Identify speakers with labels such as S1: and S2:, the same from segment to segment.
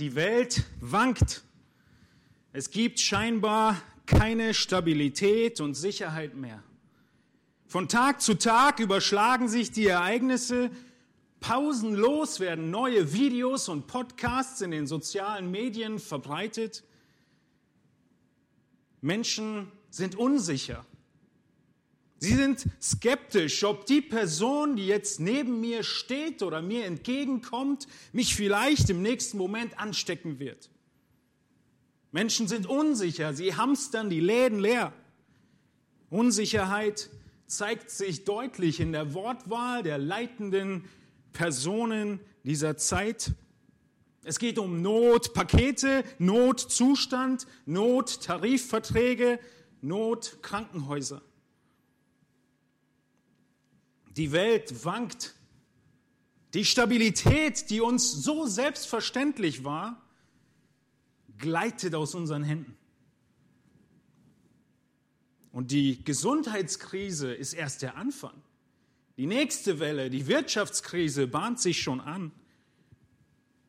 S1: Die Welt wankt. Es gibt scheinbar keine Stabilität und Sicherheit mehr. Von Tag zu Tag überschlagen sich die Ereignisse, pausenlos werden neue Videos und Podcasts in den sozialen Medien verbreitet. Menschen sind unsicher. Sie sind skeptisch, ob die Person, die jetzt neben mir steht oder mir entgegenkommt, mich vielleicht im nächsten Moment anstecken wird. Menschen sind unsicher, sie hamstern die Läden leer. Unsicherheit zeigt sich deutlich in der Wortwahl der leitenden Personen dieser Zeit. Es geht um Notpakete, Notzustand, Nottarifverträge, Notkrankenhäuser. Die Welt wankt. Die Stabilität, die uns so selbstverständlich war, gleitet aus unseren Händen. Und die Gesundheitskrise ist erst der Anfang. Die nächste Welle, die Wirtschaftskrise, bahnt sich schon an.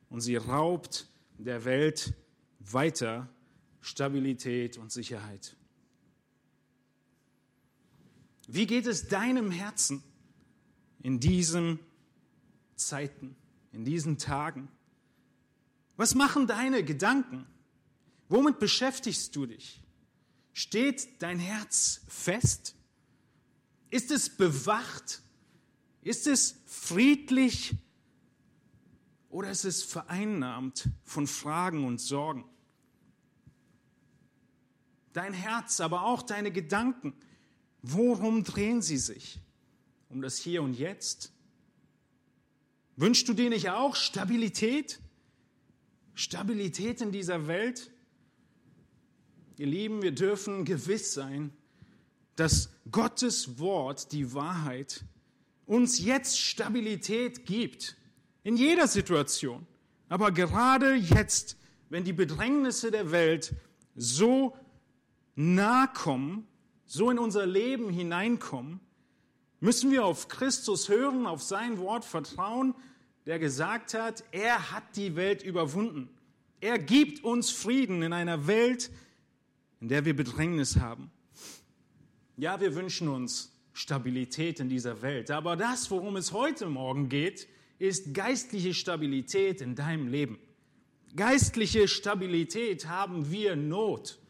S1: Und sie raubt der Welt weiter Stabilität und Sicherheit. Wie geht es deinem Herzen? In diesen Zeiten, in diesen Tagen? Was machen deine Gedanken? Womit beschäftigst du dich? Steht dein Herz fest? Ist es bewacht? Ist es friedlich? Oder ist es vereinnahmt von Fragen und Sorgen? Dein Herz, aber auch deine Gedanken, worum drehen sie sich? Um das Hier und Jetzt? Wünschst du dir nicht auch Stabilität? Stabilität in dieser Welt? Ihr Lieben, wir dürfen gewiss sein, dass Gottes Wort, die Wahrheit, uns jetzt Stabilität gibt. In jeder Situation. Aber gerade jetzt, wenn die Bedrängnisse der Welt so nah kommen, so in unser Leben hineinkommen, Müssen wir auf Christus hören, auf sein Wort vertrauen, der gesagt hat, er hat die Welt überwunden. Er gibt uns Frieden in einer Welt, in der wir Bedrängnis haben. Ja, wir wünschen uns Stabilität in dieser Welt, aber das, worum es heute Morgen geht, ist geistliche Stabilität in deinem Leben. Geistliche Stabilität haben wir Not.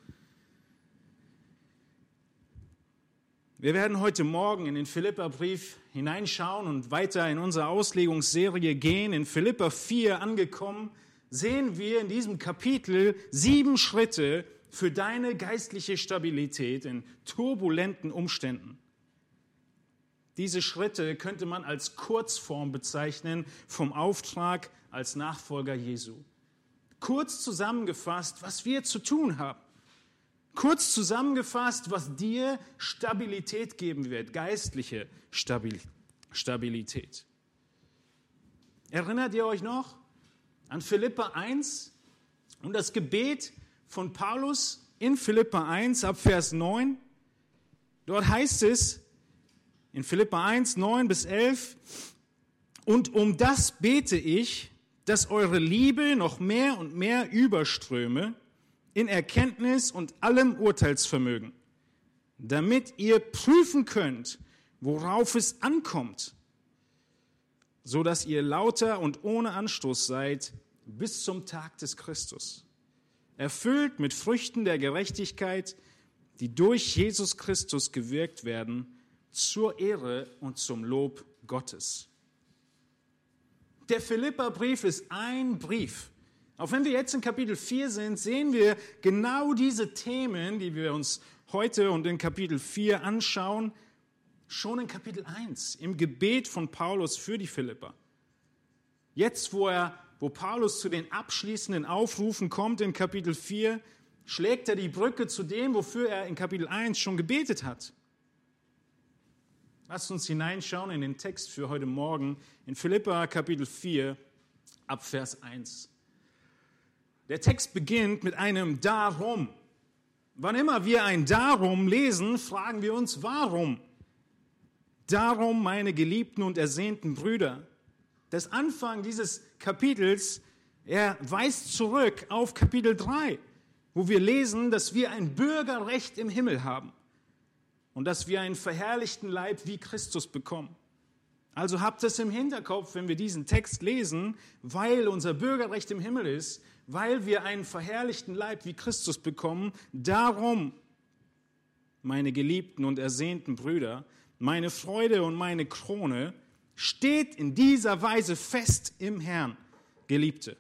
S1: Wir werden heute Morgen in den Philipperbrief hineinschauen und weiter in unsere Auslegungsserie gehen. In Philipper 4 angekommen, sehen wir in diesem Kapitel sieben Schritte für deine geistliche Stabilität in turbulenten Umständen. Diese Schritte könnte man als Kurzform bezeichnen vom Auftrag als Nachfolger Jesu. Kurz zusammengefasst, was wir zu tun haben. Kurz zusammengefasst, was dir Stabilität geben wird, geistliche Stabilität. Erinnert ihr euch noch an Philippa 1 und das Gebet von Paulus in Philippa 1 ab Vers 9? Dort heißt es in Philippa 1, 9 bis 11, und um das bete ich, dass eure Liebe noch mehr und mehr überströme in Erkenntnis und allem Urteilsvermögen, damit ihr prüfen könnt, worauf es ankommt, so dass ihr lauter und ohne Anstoß seid bis zum Tag des Christus, erfüllt mit Früchten der Gerechtigkeit, die durch Jesus Christus gewirkt werden, zur Ehre und zum Lob Gottes. Der Philipperbrief ist ein Brief, auch wenn wir jetzt in Kapitel 4 sind, sehen wir genau diese Themen, die wir uns heute und in Kapitel 4 anschauen, schon in Kapitel 1, im Gebet von Paulus für die Philipper. Jetzt, wo, er, wo Paulus zu den abschließenden Aufrufen kommt in Kapitel 4, schlägt er die Brücke zu dem, wofür er in Kapitel 1 schon gebetet hat. Lasst uns hineinschauen in den Text für heute Morgen in Philippa Kapitel 4 ab Vers 1. Der Text beginnt mit einem Darum. Wann immer wir ein Darum lesen, fragen wir uns, warum? Darum, meine geliebten und ersehnten Brüder. Das Anfang dieses Kapitels Er weist zurück auf Kapitel 3, wo wir lesen, dass wir ein Bürgerrecht im Himmel haben und dass wir einen verherrlichten Leib wie Christus bekommen. Also habt es im Hinterkopf, wenn wir diesen Text lesen, weil unser Bürgerrecht im Himmel ist, weil wir einen verherrlichten Leib wie Christus bekommen. Darum, meine geliebten und ersehnten Brüder, meine Freude und meine Krone, steht in dieser Weise fest im Herrn, Geliebte.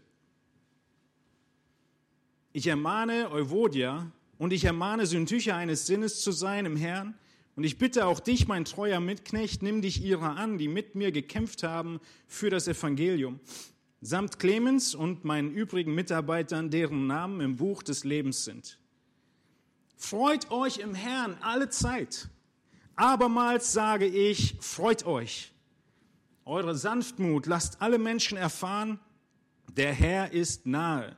S1: Ich ermahne Euvodia und ich ermahne Syntyche eines Sinnes zu sein im Herrn. Und ich bitte auch dich, mein treuer Mitknecht, nimm dich ihrer an, die mit mir gekämpft haben für das Evangelium, samt Clemens und meinen übrigen Mitarbeitern, deren Namen im Buch des Lebens sind. Freut euch im Herrn alle Zeit. Abermals sage ich, freut euch. Eure Sanftmut lasst alle Menschen erfahren, der Herr ist nahe.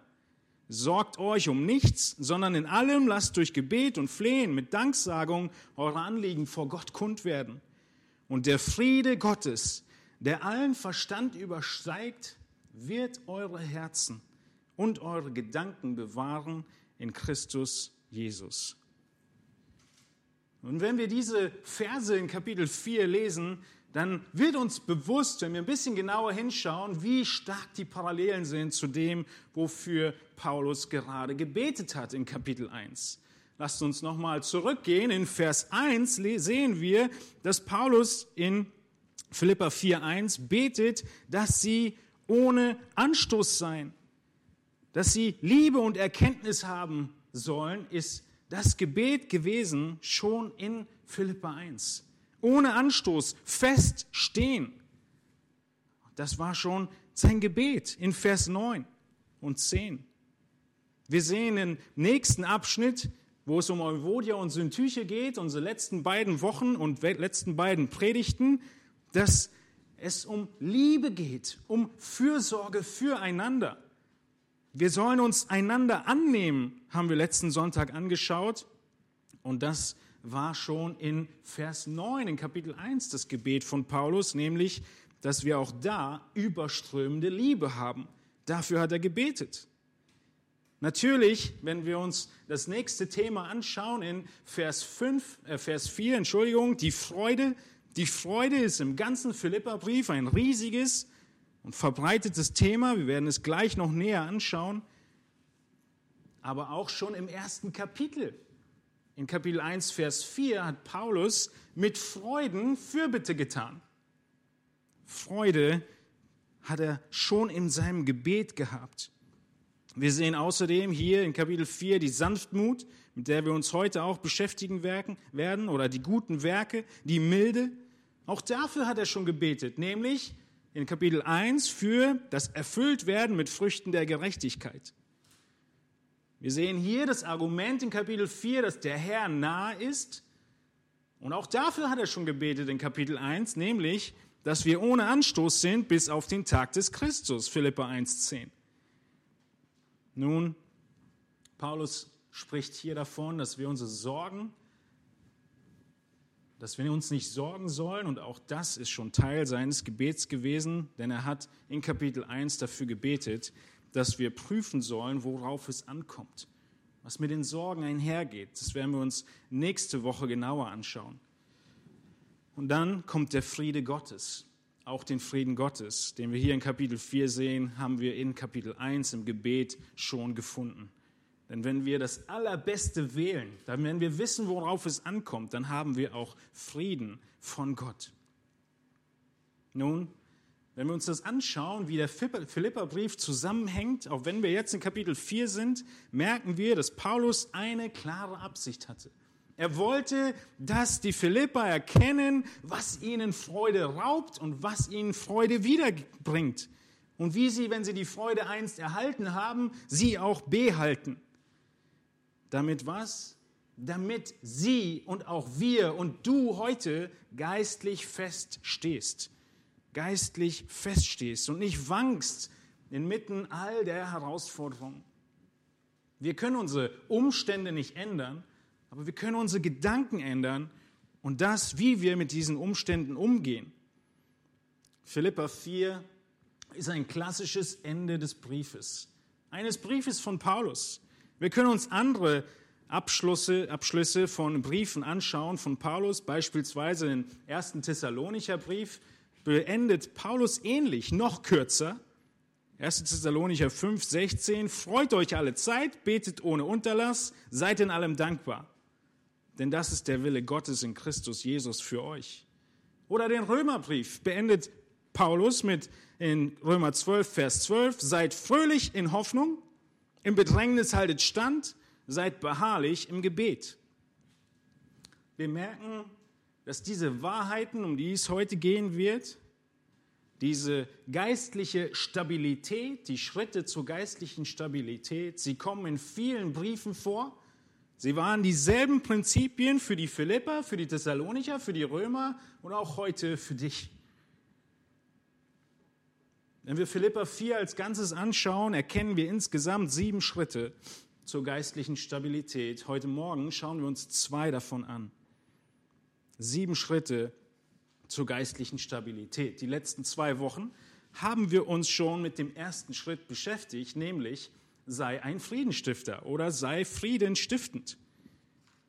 S1: Sorgt euch um nichts, sondern in allem lasst durch Gebet und Flehen mit Danksagung eure Anliegen vor Gott kund werden. Und der Friede Gottes, der allen Verstand übersteigt, wird eure Herzen und eure Gedanken bewahren in Christus Jesus. Und wenn wir diese Verse in Kapitel 4 lesen, dann wird uns bewusst, wenn wir ein bisschen genauer hinschauen, wie stark die Parallelen sind zu dem, wofür Paulus gerade gebetet hat in Kapitel 1. Lasst uns nochmal zurückgehen. In Vers 1 sehen wir, dass Paulus in Philippa 4.1 betet, dass sie ohne Anstoß seien, dass sie Liebe und Erkenntnis haben sollen, ist das Gebet gewesen schon in Philippa 1 ohne Anstoß feststehen. Das war schon sein Gebet in Vers 9 und 10. Wir sehen im nächsten Abschnitt, wo es um Euvodia und Syntyche geht, unsere letzten beiden Wochen und letzten beiden Predigten, dass es um Liebe geht, um Fürsorge füreinander. Wir sollen uns einander annehmen, haben wir letzten Sonntag angeschaut. Und das war schon in Vers 9, in Kapitel 1 das Gebet von Paulus, nämlich, dass wir auch da überströmende Liebe haben. Dafür hat er gebetet. Natürlich, wenn wir uns das nächste Thema anschauen in Vers 5, äh Vers 4, Entschuldigung, die Freude. Die Freude ist im ganzen Philipperbrief ein riesiges und verbreitetes Thema. Wir werden es gleich noch näher anschauen. Aber auch schon im ersten Kapitel in Kapitel 1, Vers 4 hat Paulus mit Freuden Fürbitte getan. Freude hat er schon in seinem Gebet gehabt. Wir sehen außerdem hier in Kapitel 4 die Sanftmut, mit der wir uns heute auch beschäftigen werden, oder die guten Werke, die Milde. Auch dafür hat er schon gebetet, nämlich in Kapitel 1 für das Erfülltwerden mit Früchten der Gerechtigkeit. Wir sehen hier das Argument in Kapitel 4, dass der Herr nahe ist. Und auch dafür hat er schon gebetet in Kapitel 1, nämlich, dass wir ohne Anstoß sind bis auf den Tag des Christus, Philippa 1,10. Nun, Paulus spricht hier davon, dass wir unsere Sorgen, dass wir uns nicht sorgen sollen, und auch das ist schon Teil seines Gebets gewesen, denn er hat in Kapitel 1 dafür gebetet, dass wir prüfen sollen, worauf es ankommt, was mit den Sorgen einhergeht. Das werden wir uns nächste Woche genauer anschauen. Und dann kommt der Friede Gottes. Auch den Frieden Gottes, den wir hier in Kapitel 4 sehen, haben wir in Kapitel 1 im Gebet schon gefunden. Denn wenn wir das Allerbeste wählen, dann wenn wir wissen, worauf es ankommt, dann haben wir auch Frieden von Gott. Nun, wenn wir uns das anschauen, wie der Philipperbrief zusammenhängt, auch wenn wir jetzt in Kapitel 4 sind, merken wir, dass Paulus eine klare Absicht hatte. Er wollte, dass die Philipper erkennen, was ihnen Freude raubt und was ihnen Freude wiederbringt. Und wie sie, wenn sie die Freude einst erhalten haben, sie auch behalten. Damit was? Damit sie und auch wir und du heute geistlich feststehst geistlich feststehst und nicht wankst inmitten all der Herausforderungen. Wir können unsere Umstände nicht ändern, aber wir können unsere Gedanken ändern und das, wie wir mit diesen Umständen umgehen. Philippa 4, ist ein klassisches Ende des Briefes. Eines Briefes von Paulus. Wir können uns andere Abschlüsse, Abschlüsse von Briefen anschauen von Paulus, beispielsweise den ersten Thessalonicher Brief, beendet Paulus ähnlich, noch kürzer. 1. Thessalonicher 5, 16, freut euch alle Zeit, betet ohne Unterlass, seid in allem dankbar. Denn das ist der Wille Gottes in Christus Jesus für euch. Oder den Römerbrief beendet Paulus mit in Römer 12, Vers 12, seid fröhlich in Hoffnung, im Bedrängnis haltet stand, seid beharrlich im Gebet. Wir merken, dass diese Wahrheiten, um die es heute gehen wird, diese geistliche Stabilität, die Schritte zur geistlichen Stabilität, sie kommen in vielen Briefen vor. Sie waren dieselben Prinzipien für die Philipper, für die Thessalonicher, für die Römer und auch heute für dich. Wenn wir Philippa 4 als Ganzes anschauen, erkennen wir insgesamt sieben Schritte zur geistlichen Stabilität. Heute Morgen schauen wir uns zwei davon an. Sieben Schritte zur geistlichen Stabilität. Die letzten zwei Wochen haben wir uns schon mit dem ersten Schritt beschäftigt, nämlich sei ein Friedenstifter oder sei friedenstiftend.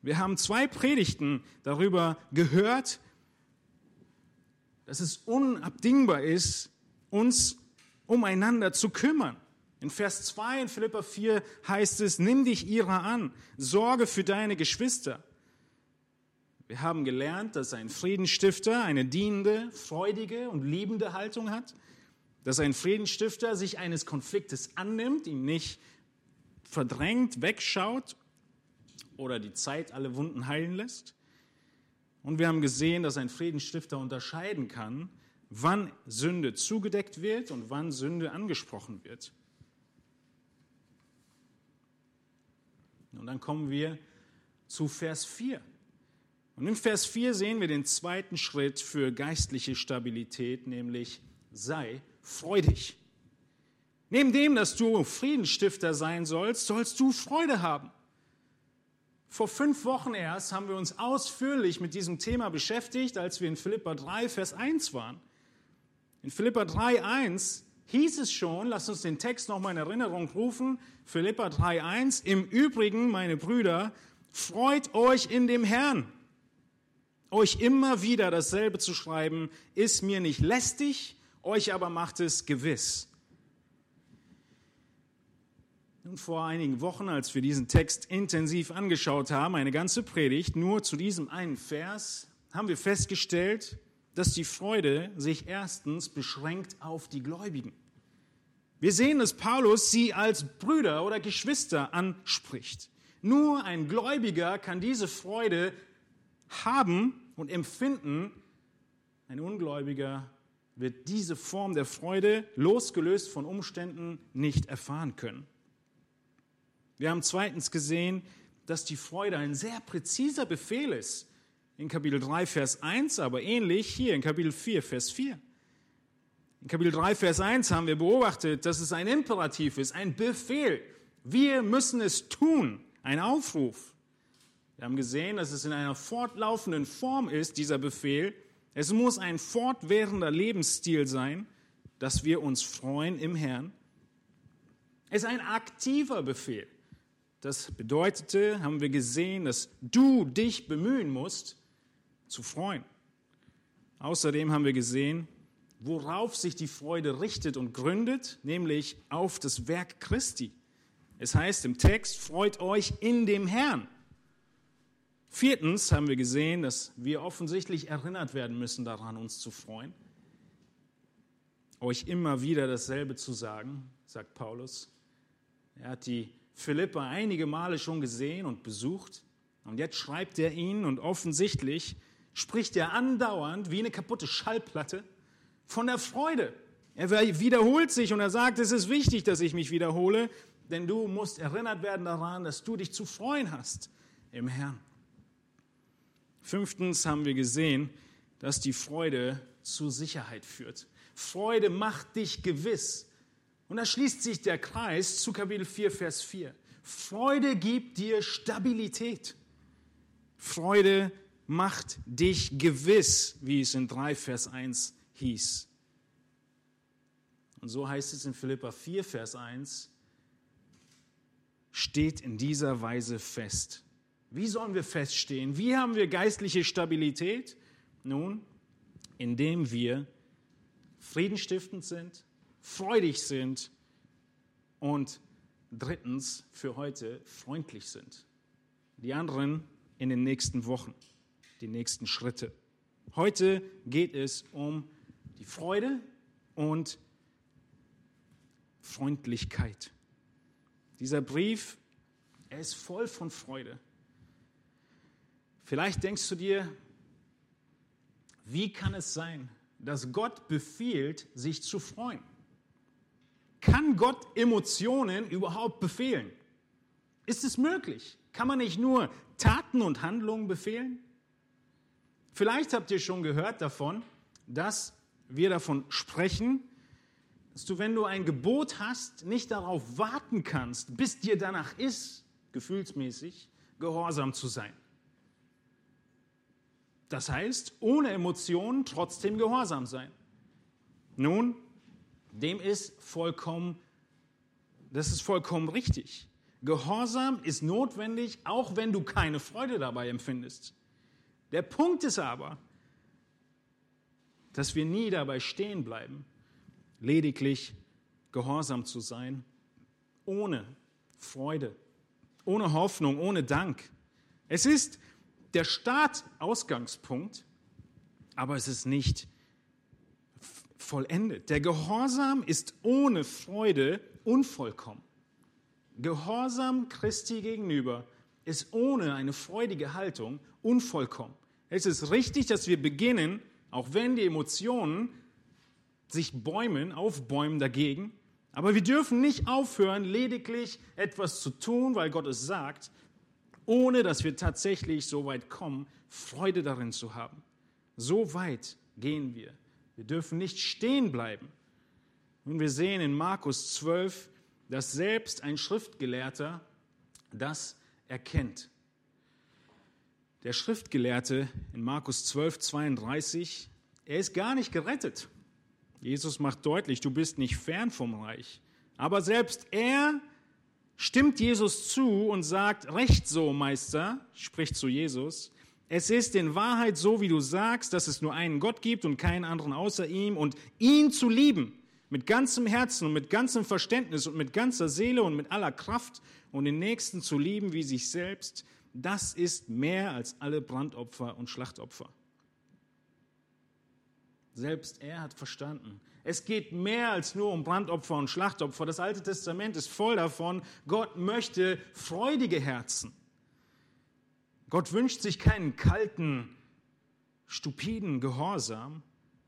S1: Wir haben zwei Predigten darüber gehört, dass es unabdingbar ist, uns umeinander zu kümmern. In Vers 2 in Philippa 4 heißt es, nimm dich ihrer an, sorge für deine Geschwister. Wir haben gelernt, dass ein Friedensstifter eine dienende, freudige und liebende Haltung hat, dass ein Friedensstifter sich eines Konfliktes annimmt, ihn nicht verdrängt, wegschaut oder die Zeit alle Wunden heilen lässt. Und wir haben gesehen, dass ein Friedensstifter unterscheiden kann wann Sünde zugedeckt wird und wann Sünde angesprochen wird. Und dann kommen wir zu Vers 4. Und in Vers 4 sehen wir den zweiten Schritt für geistliche Stabilität, nämlich sei freudig. Neben dem, dass du Friedensstifter sein sollst, sollst du Freude haben. Vor fünf Wochen erst haben wir uns ausführlich mit diesem Thema beschäftigt, als wir in Philippa 3, Vers 1 waren. In Philippa 3,1 hieß es schon, lasst uns den Text nochmal in Erinnerung rufen, Philippa 3,1, im Übrigen, meine Brüder, freut euch in dem Herrn. Euch immer wieder dasselbe zu schreiben, ist mir nicht lästig, euch aber macht es gewiss. Nun, vor einigen Wochen, als wir diesen Text intensiv angeschaut haben, eine ganze Predigt nur zu diesem einen Vers, haben wir festgestellt, dass die Freude sich erstens beschränkt auf die Gläubigen. Wir sehen, dass Paulus sie als Brüder oder Geschwister anspricht. Nur ein Gläubiger kann diese Freude haben und empfinden. Ein Ungläubiger wird diese Form der Freude, losgelöst von Umständen, nicht erfahren können. Wir haben zweitens gesehen, dass die Freude ein sehr präziser Befehl ist, in Kapitel 3, Vers 1, aber ähnlich hier in Kapitel 4, Vers 4. In Kapitel 3, Vers 1 haben wir beobachtet, dass es ein Imperativ ist, ein Befehl. Wir müssen es tun, ein Aufruf. Wir haben gesehen, dass es in einer fortlaufenden Form ist, dieser Befehl. Es muss ein fortwährender Lebensstil sein, dass wir uns freuen im Herrn. Es ist ein aktiver Befehl. Das bedeutete, haben wir gesehen, dass du dich bemühen musst, zu freuen. Außerdem haben wir gesehen, worauf sich die Freude richtet und gründet, nämlich auf das Werk Christi. Es heißt im Text, freut euch in dem Herrn. Viertens haben wir gesehen, dass wir offensichtlich erinnert werden müssen daran, uns zu freuen. Euch immer wieder dasselbe zu sagen, sagt Paulus. Er hat die Philippa einige Male schon gesehen und besucht. Und jetzt schreibt er ihnen und offensichtlich spricht er andauernd wie eine kaputte Schallplatte von der Freude. Er wiederholt sich und er sagt, es ist wichtig, dass ich mich wiederhole, denn du musst erinnert werden daran, dass du dich zu freuen hast im Herrn. Fünftens haben wir gesehen, dass die Freude zu Sicherheit führt. Freude macht dich gewiss. Und da schließt sich der Kreis zu Kapitel 4, Vers 4. Freude gibt dir Stabilität. Freude macht dich gewiss, wie es in 3 Vers 1 hieß. und so heißt es in Philippa 4, Vers 1, steht in dieser Weise fest. Wie sollen wir feststehen? Wie haben wir geistliche Stabilität? Nun, indem wir friedenstiftend sind, freudig sind und drittens für heute freundlich sind. Die anderen in den nächsten Wochen, die nächsten Schritte. Heute geht es um die Freude und Freundlichkeit. Dieser Brief, er ist voll von Freude. Vielleicht denkst du dir, wie kann es sein, dass Gott befiehlt, sich zu freuen? Kann Gott Emotionen überhaupt befehlen? Ist es möglich? Kann man nicht nur Taten und Handlungen befehlen? Vielleicht habt ihr schon gehört davon, dass wir davon sprechen, dass du, wenn du ein Gebot hast, nicht darauf warten kannst, bis dir danach ist, gefühlsmäßig, gehorsam zu sein. Das heißt, ohne Emotionen trotzdem gehorsam sein. Nun, dem ist vollkommen, das ist vollkommen richtig. Gehorsam ist notwendig, auch wenn du keine Freude dabei empfindest. Der Punkt ist aber, dass wir nie dabei stehen bleiben, lediglich gehorsam zu sein, ohne Freude, ohne Hoffnung, ohne Dank. Es ist der Startausgangspunkt, aber es ist nicht vollendet. Der Gehorsam ist ohne Freude unvollkommen. Gehorsam Christi gegenüber ist ohne eine freudige Haltung unvollkommen. Es ist richtig, dass wir beginnen, auch wenn die Emotionen sich bäumen, aufbäumen dagegen, aber wir dürfen nicht aufhören, lediglich etwas zu tun, weil Gott es sagt, ohne dass wir tatsächlich so weit kommen, Freude darin zu haben. So weit gehen wir. Wir dürfen nicht stehen bleiben. Und wir sehen in Markus 12, dass selbst ein Schriftgelehrter das erkennt. Der Schriftgelehrte in Markus 12, 32, er ist gar nicht gerettet. Jesus macht deutlich, du bist nicht fern vom Reich. Aber selbst er stimmt Jesus zu und sagt, recht so, Meister, spricht zu Jesus, es ist in Wahrheit so, wie du sagst, dass es nur einen Gott gibt und keinen anderen außer ihm und ihn zu lieben mit ganzem Herzen und mit ganzem Verständnis und mit ganzer Seele und mit aller Kraft und den Nächsten zu lieben wie sich selbst, das ist mehr als alle Brandopfer und Schlachtopfer. Selbst er hat verstanden. Es geht mehr als nur um Brandopfer und Schlachtopfer. Das Alte Testament ist voll davon. Gott möchte freudige Herzen. Gott wünscht sich keinen kalten, stupiden Gehorsam,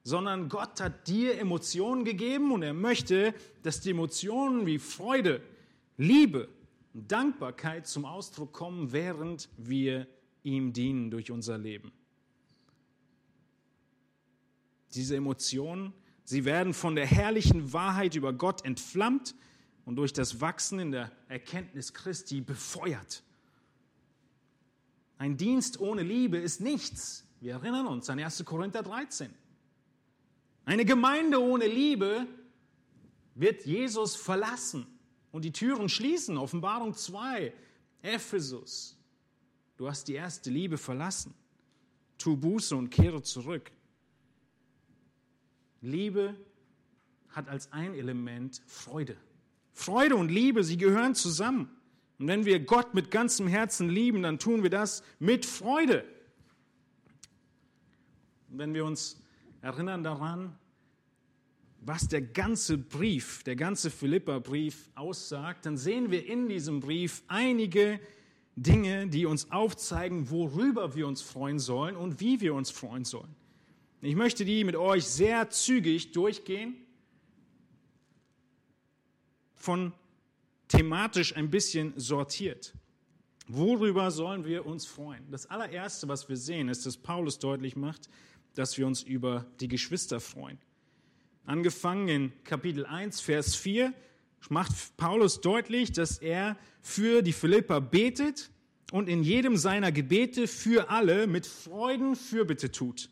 S1: sondern Gott hat dir Emotionen gegeben und er möchte, dass die Emotionen wie Freude, Liebe und Dankbarkeit zum Ausdruck kommen, während wir ihm dienen durch unser Leben. Diese Emotionen, sie werden von der herrlichen Wahrheit über Gott entflammt und durch das Wachsen in der Erkenntnis Christi befeuert. Ein Dienst ohne Liebe ist nichts. Wir erinnern uns an 1. Korinther 13. Eine Gemeinde ohne Liebe wird Jesus verlassen und die Türen schließen. Offenbarung 2, Ephesus. Du hast die erste Liebe verlassen. Tu Buße und kehre zurück. Liebe hat als ein Element Freude. Freude und Liebe, sie gehören zusammen. Und wenn wir Gott mit ganzem Herzen lieben, dann tun wir das mit Freude. Und wenn wir uns erinnern daran, was der ganze Brief, der ganze Philippa-Brief aussagt, dann sehen wir in diesem Brief einige Dinge, die uns aufzeigen, worüber wir uns freuen sollen und wie wir uns freuen sollen. Ich möchte die mit euch sehr zügig durchgehen, von thematisch ein bisschen sortiert. Worüber sollen wir uns freuen? Das allererste, was wir sehen, ist, dass Paulus deutlich macht, dass wir uns über die Geschwister freuen. Angefangen in Kapitel 1, Vers 4, macht Paulus deutlich, dass er für die Philipper betet und in jedem seiner Gebete für alle mit Freuden Fürbitte tut.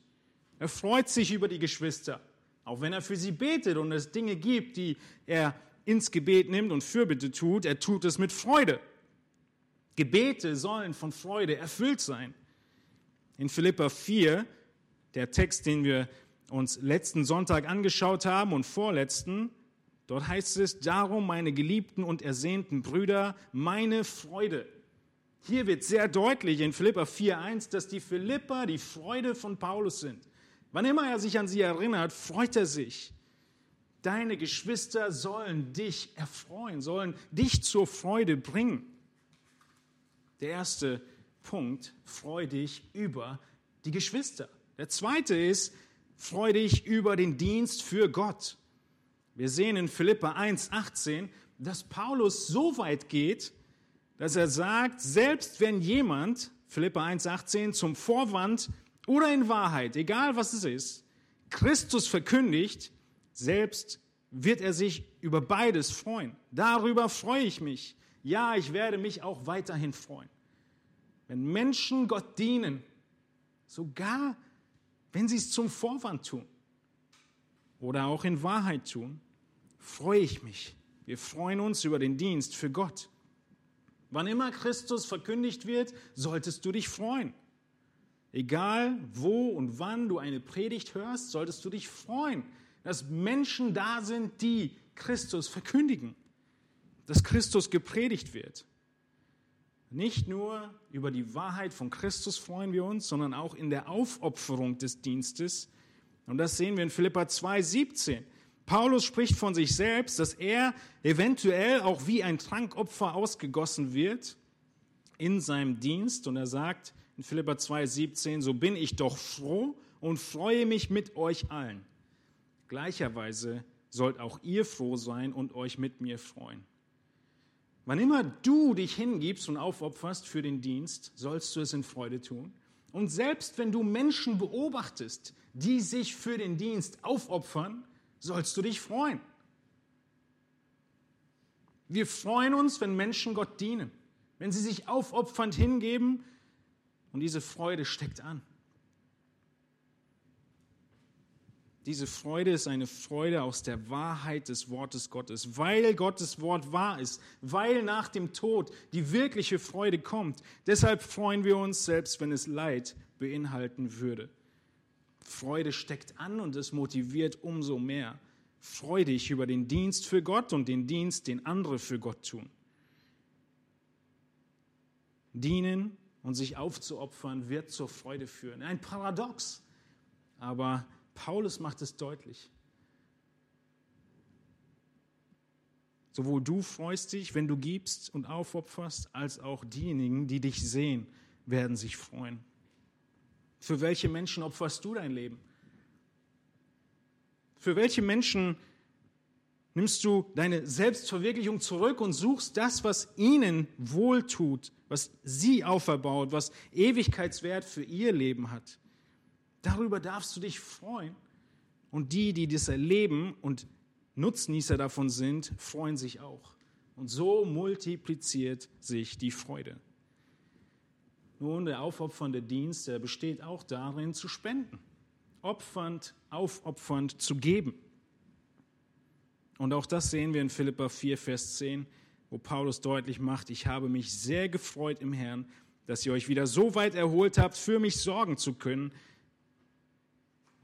S1: Er freut sich über die Geschwister. Auch wenn er für sie betet und es Dinge gibt, die er ins Gebet nimmt und Fürbitte tut, er tut es mit Freude. Gebete sollen von Freude erfüllt sein. In Philippa 4, der Text, den wir uns letzten Sonntag angeschaut haben und vorletzten, dort heißt es, darum meine geliebten und ersehnten Brüder, meine Freude. Hier wird sehr deutlich in Philippa 4.1, dass die Philippa die Freude von Paulus sind. Wann immer er sich an sie erinnert, freut er sich. Deine Geschwister sollen dich erfreuen, sollen dich zur Freude bringen. Der erste Punkt, freu dich über die Geschwister. Der zweite ist, freu dich über den Dienst für Gott. Wir sehen in Philippa 1,18, dass Paulus so weit geht, dass er sagt, selbst wenn jemand, Philippa 1,18, zum Vorwand oder in Wahrheit, egal was es ist, Christus verkündigt, selbst wird er sich über beides freuen. Darüber freue ich mich. Ja, ich werde mich auch weiterhin freuen. Wenn Menschen Gott dienen, sogar wenn sie es zum Vorwand tun oder auch in Wahrheit tun, freue ich mich. Wir freuen uns über den Dienst für Gott. Wann immer Christus verkündigt wird, solltest du dich freuen. Egal wo und wann du eine Predigt hörst, solltest du dich freuen, dass Menschen da sind, die Christus verkündigen, dass Christus gepredigt wird. Nicht nur über die Wahrheit von Christus freuen wir uns, sondern auch in der Aufopferung des Dienstes. Und das sehen wir in Philippa 2,17. Paulus spricht von sich selbst, dass er eventuell auch wie ein Trankopfer ausgegossen wird in seinem Dienst. Und er sagt in Philippa 2,17, so bin ich doch froh und freue mich mit euch allen. Gleicherweise sollt auch ihr froh sein und euch mit mir freuen. Wann immer du dich hingibst und aufopferst für den Dienst, sollst du es in Freude tun. Und selbst wenn du Menschen beobachtest, die sich für den Dienst aufopfern, sollst du dich freuen. Wir freuen uns, wenn Menschen Gott dienen, wenn sie sich aufopfernd hingeben und diese Freude steckt an. Diese Freude ist eine Freude aus der Wahrheit des Wortes Gottes, weil Gottes Wort wahr ist, weil nach dem Tod die wirkliche Freude kommt. Deshalb freuen wir uns, selbst wenn es Leid beinhalten würde. Freude steckt an und es motiviert umso mehr. Freu dich über den Dienst für Gott und den Dienst, den andere für Gott tun. Dienen und sich aufzuopfern wird zur Freude führen. Ein Paradox, aber Paulus macht es deutlich. Sowohl du freust dich, wenn du gibst und aufopferst, als auch diejenigen, die dich sehen, werden sich freuen. Für welche Menschen opferst du dein Leben? Für welche Menschen nimmst du deine Selbstverwirklichung zurück und suchst das, was ihnen wohltut, was sie auferbaut, was Ewigkeitswert für ihr Leben hat? Darüber darfst du dich freuen. Und die, die das erleben und Nutznießer davon sind, freuen sich auch. Und so multipliziert sich die Freude. Nun, der aufopfernde Dienst, der besteht auch darin, zu spenden, opfernd, aufopfernd zu geben. Und auch das sehen wir in Philippa 4, Vers 10, wo Paulus deutlich macht, ich habe mich sehr gefreut im Herrn, dass ihr euch wieder so weit erholt habt, für mich sorgen zu können,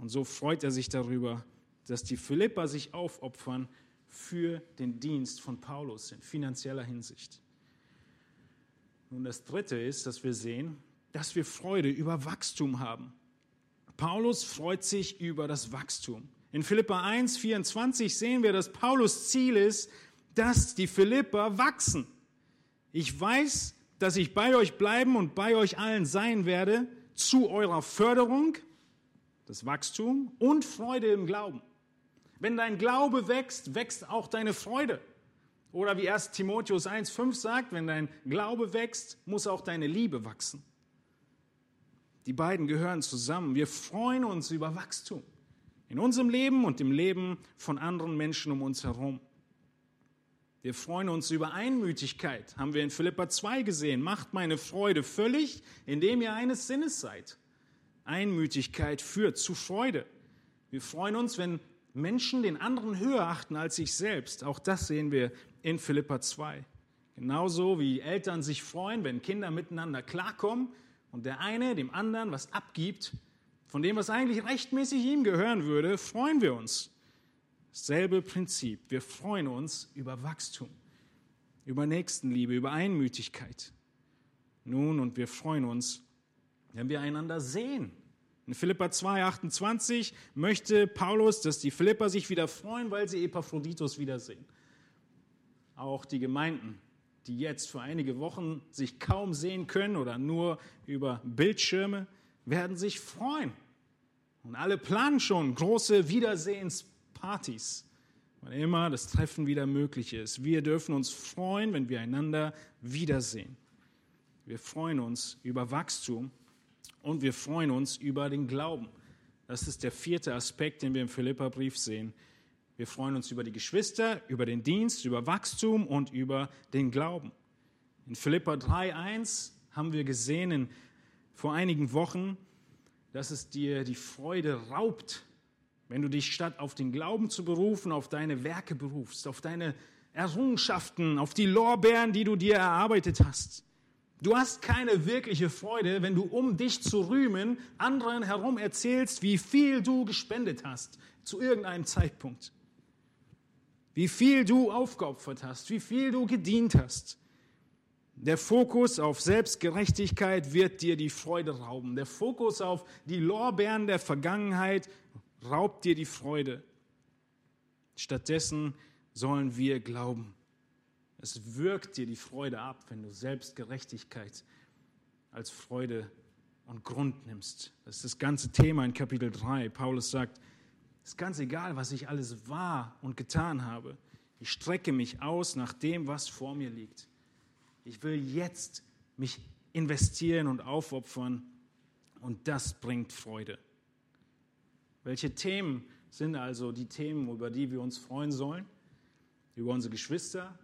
S1: und so freut er sich darüber, dass die Philipper sich aufopfern für den Dienst von Paulus in finanzieller Hinsicht. Nun, das Dritte ist, dass wir sehen, dass wir Freude über Wachstum haben. Paulus freut sich über das Wachstum. In Philippa 1, 24 sehen wir, dass Paulus Ziel ist, dass die Philipper wachsen. Ich weiß, dass ich bei euch bleiben und bei euch allen sein werde, zu eurer Förderung das Wachstum und Freude im Glauben. Wenn dein Glaube wächst, wächst auch deine Freude. Oder wie 1 Timotheus 1.5 sagt, wenn dein Glaube wächst, muss auch deine Liebe wachsen. Die beiden gehören zusammen. Wir freuen uns über Wachstum in unserem Leben und im Leben von anderen Menschen um uns herum. Wir freuen uns über Einmütigkeit, haben wir in Philippa 2 gesehen. Macht meine Freude völlig, indem ihr eines Sinnes seid. Einmütigkeit führt zu Freude. Wir freuen uns, wenn Menschen den anderen höher achten als sich selbst. Auch das sehen wir in Philippa 2. Genauso wie Eltern sich freuen, wenn Kinder miteinander klarkommen und der eine dem anderen was abgibt, von dem, was eigentlich rechtmäßig ihm gehören würde, freuen wir uns. Dasselbe Prinzip. Wir freuen uns über Wachstum, über Nächstenliebe, über Einmütigkeit. Nun, und wir freuen uns, wenn wir einander sehen. In Philippa 2, 28 möchte Paulus, dass die Philipper sich wieder freuen, weil sie Epaphroditus wiedersehen. Auch die Gemeinden, die jetzt für einige Wochen sich kaum sehen können oder nur über Bildschirme, werden sich freuen. Und alle planen schon große Wiedersehenspartys, wann immer das Treffen wieder möglich ist. Wir dürfen uns freuen, wenn wir einander wiedersehen. Wir freuen uns über Wachstum und wir freuen uns über den Glauben. Das ist der vierte Aspekt, den wir im Philipperbrief sehen. Wir freuen uns über die Geschwister, über den Dienst, über Wachstum und über den Glauben. In Philippa 3.1 haben wir gesehen in, vor einigen Wochen, dass es dir die Freude raubt, wenn du dich statt auf den Glauben zu berufen, auf deine Werke berufst, auf deine Errungenschaften, auf die Lorbeeren, die du dir erarbeitet hast. Du hast keine wirkliche Freude, wenn du, um dich zu rühmen, anderen herum erzählst, wie viel du gespendet hast zu irgendeinem Zeitpunkt wie viel du aufgeopfert hast, wie viel du gedient hast. Der Fokus auf Selbstgerechtigkeit wird dir die Freude rauben. Der Fokus auf die Lorbeeren der Vergangenheit raubt dir die Freude. Stattdessen sollen wir glauben. Es wirkt dir die Freude ab, wenn du Selbstgerechtigkeit als Freude und Grund nimmst. Das ist das ganze Thema in Kapitel 3. Paulus sagt, ist ganz egal, was ich alles war und getan habe. Ich strecke mich aus nach dem, was vor mir liegt. Ich will jetzt mich investieren und aufopfern und das bringt Freude. Welche Themen sind also die Themen, über die wir uns freuen sollen? Über unsere Geschwister,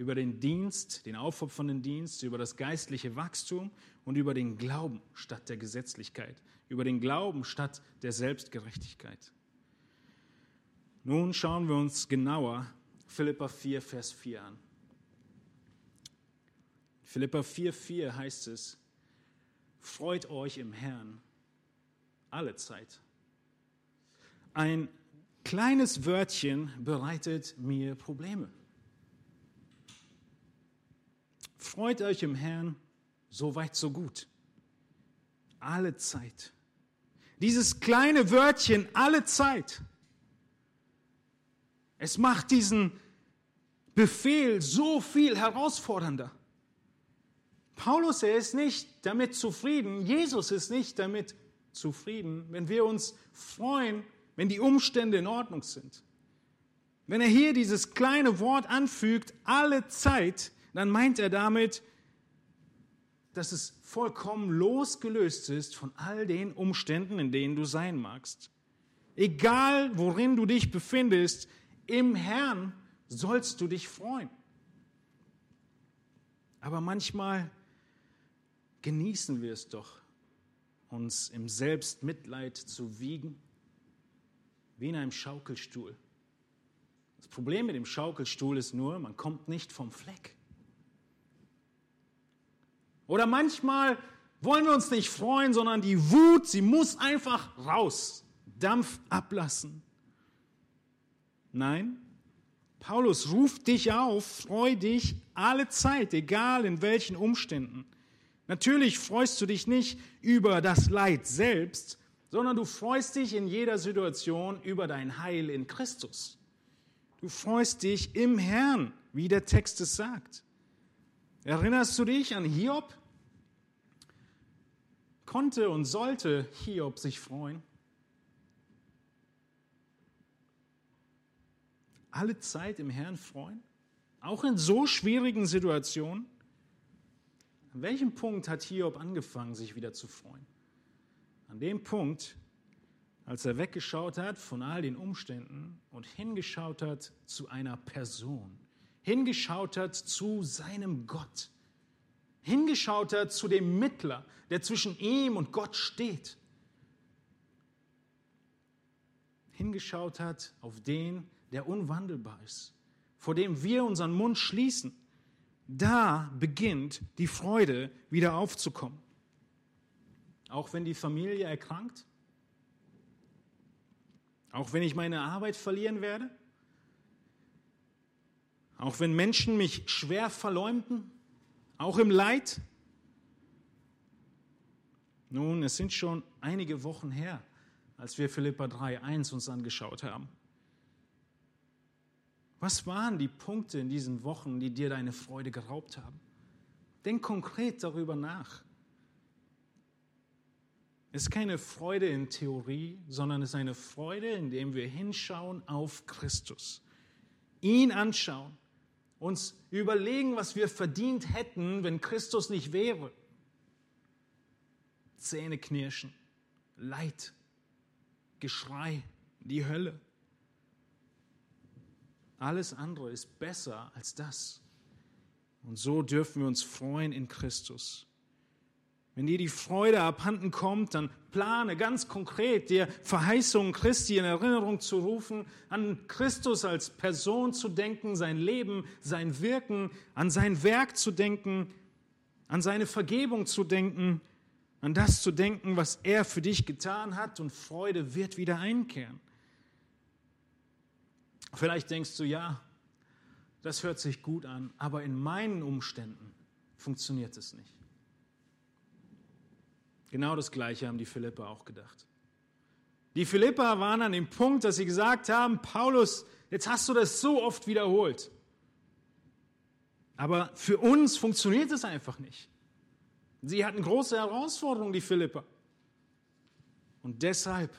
S1: über den Dienst, den aufopfernden Dienst, über das geistliche Wachstum und über den Glauben statt der Gesetzlichkeit, über den Glauben statt der Selbstgerechtigkeit. Nun schauen wir uns genauer Philippa 4, Vers 4 an. Philippa 4, 4 heißt es, freut euch im Herrn alle Zeit. Ein kleines Wörtchen bereitet mir Probleme. Freut euch im Herrn, so weit, so gut. Alle Zeit. Dieses kleine Wörtchen, alle Zeit, es macht diesen Befehl so viel herausfordernder. Paulus, er ist nicht damit zufrieden, Jesus ist nicht damit zufrieden, wenn wir uns freuen, wenn die Umstände in Ordnung sind. Wenn er hier dieses kleine Wort anfügt, alle Zeit, dann meint er damit, dass es vollkommen losgelöst ist von all den Umständen, in denen du sein magst. Egal, worin du dich befindest, im Herrn sollst du dich freuen. Aber manchmal genießen wir es doch, uns im Selbstmitleid zu wiegen, wie in einem Schaukelstuhl. Das Problem mit dem Schaukelstuhl ist nur, man kommt nicht vom Fleck. Oder manchmal wollen wir uns nicht freuen, sondern die Wut, sie muss einfach raus, Dampf ablassen. Nein, Paulus ruft dich auf, freu dich alle Zeit, egal in welchen Umständen. Natürlich freust du dich nicht über das Leid selbst, sondern du freust dich in jeder Situation über dein Heil in Christus. Du freust dich im Herrn, wie der Text es sagt. Erinnerst du dich an Hiob? Konnte und sollte Hiob sich freuen? alle Zeit im Herrn freuen? Auch in so schwierigen Situationen? An welchem Punkt hat Hiob angefangen, sich wieder zu freuen? An dem Punkt, als er weggeschaut hat von all den Umständen und hingeschaut hat zu einer Person, hingeschaut hat zu seinem Gott, hingeschaut hat zu dem Mittler, der zwischen ihm und Gott steht, hingeschaut hat auf den, der unwandelbar ist, vor dem wir unseren Mund schließen, da beginnt die Freude wieder aufzukommen. Auch wenn die Familie erkrankt, auch wenn ich meine Arbeit verlieren werde, auch wenn Menschen mich schwer verleumden, auch im Leid. Nun, es sind schon einige Wochen her, als wir Philippa 3.1 uns angeschaut haben. Was waren die Punkte in diesen Wochen, die dir deine Freude geraubt haben? Denk konkret darüber nach. Es ist keine Freude in Theorie, sondern es ist eine Freude, indem wir hinschauen auf Christus, ihn anschauen, uns überlegen, was wir verdient hätten, wenn Christus nicht wäre. Zähne knirschen, Leid, Geschrei, die Hölle. Alles andere ist besser als das. Und so dürfen wir uns freuen in Christus. Wenn dir die Freude abhanden kommt, dann plane ganz konkret, dir Verheißungen Christi in Erinnerung zu rufen, an Christus als Person zu denken, sein Leben, sein Wirken, an sein Werk zu denken, an seine Vergebung zu denken, an das zu denken, was er für dich getan hat und Freude wird wieder einkehren. Vielleicht denkst du, ja, das hört sich gut an, aber in meinen Umständen funktioniert es nicht. Genau das Gleiche haben die Philippa auch gedacht. Die Philippa waren an dem Punkt, dass sie gesagt haben, Paulus, jetzt hast du das so oft wiederholt. Aber für uns funktioniert es einfach nicht. Sie hatten große Herausforderungen, die Philippa. Und deshalb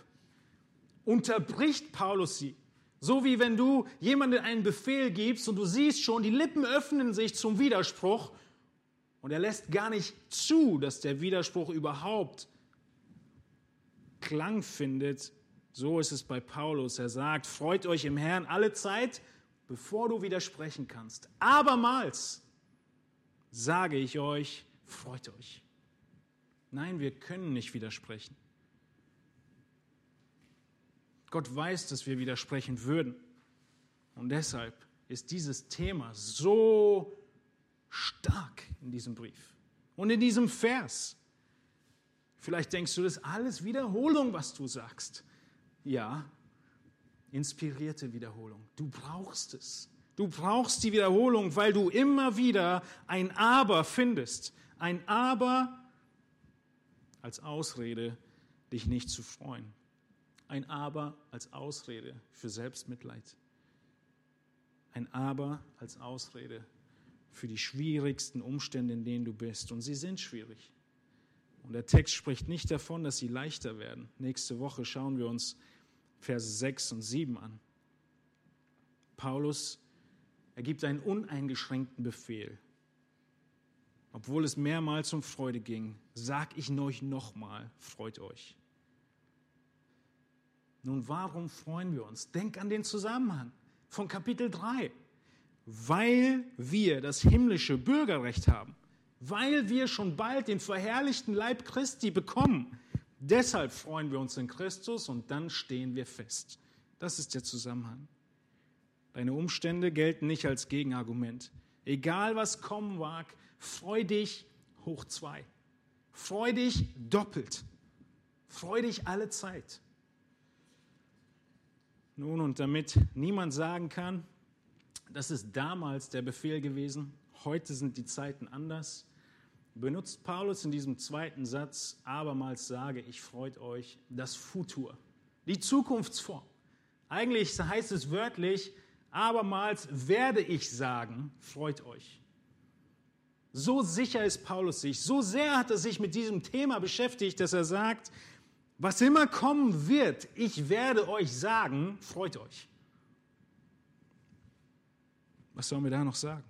S1: unterbricht Paulus sie so wie wenn du jemandem einen Befehl gibst und du siehst schon, die Lippen öffnen sich zum Widerspruch und er lässt gar nicht zu, dass der Widerspruch überhaupt Klang findet. So ist es bei Paulus. Er sagt, freut euch im Herrn alle Zeit, bevor du widersprechen kannst. Abermals sage ich euch, freut euch. Nein, wir können nicht widersprechen. Gott weiß, dass wir widersprechen würden. Und deshalb ist dieses Thema so stark in diesem Brief und in diesem Vers. Vielleicht denkst du, das ist alles Wiederholung, was du sagst. Ja, inspirierte Wiederholung. Du brauchst es. Du brauchst die Wiederholung, weil du immer wieder ein Aber findest. Ein Aber als Ausrede, dich nicht zu freuen ein Aber als Ausrede für Selbstmitleid. Ein Aber als Ausrede für die schwierigsten Umstände, in denen du bist. Und sie sind schwierig. Und der Text spricht nicht davon, dass sie leichter werden. Nächste Woche schauen wir uns Verse 6 und 7 an. Paulus ergibt einen uneingeschränkten Befehl. Obwohl es mehrmals um Freude ging, sag ich euch nochmal, freut euch. Nun, warum freuen wir uns? Denk an den Zusammenhang von Kapitel 3. Weil wir das himmlische Bürgerrecht haben, weil wir schon bald den verherrlichten Leib Christi bekommen. Deshalb freuen wir uns in Christus und dann stehen wir fest. Das ist der Zusammenhang. Deine Umstände gelten nicht als Gegenargument. Egal was kommen mag, freu dich hoch zwei. Freu dich doppelt. Freu dich alle Zeit. Nun, und damit niemand sagen kann, das ist damals der Befehl gewesen, heute sind die Zeiten anders, benutzt Paulus in diesem zweiten Satz abermals sage, ich freut euch, das Futur, die Zukunftsform. Eigentlich heißt es wörtlich, abermals werde ich sagen, freut euch. So sicher ist Paulus sich, so sehr hat er sich mit diesem Thema beschäftigt, dass er sagt, was immer kommen wird, ich werde euch sagen, freut euch. Was sollen wir da noch sagen?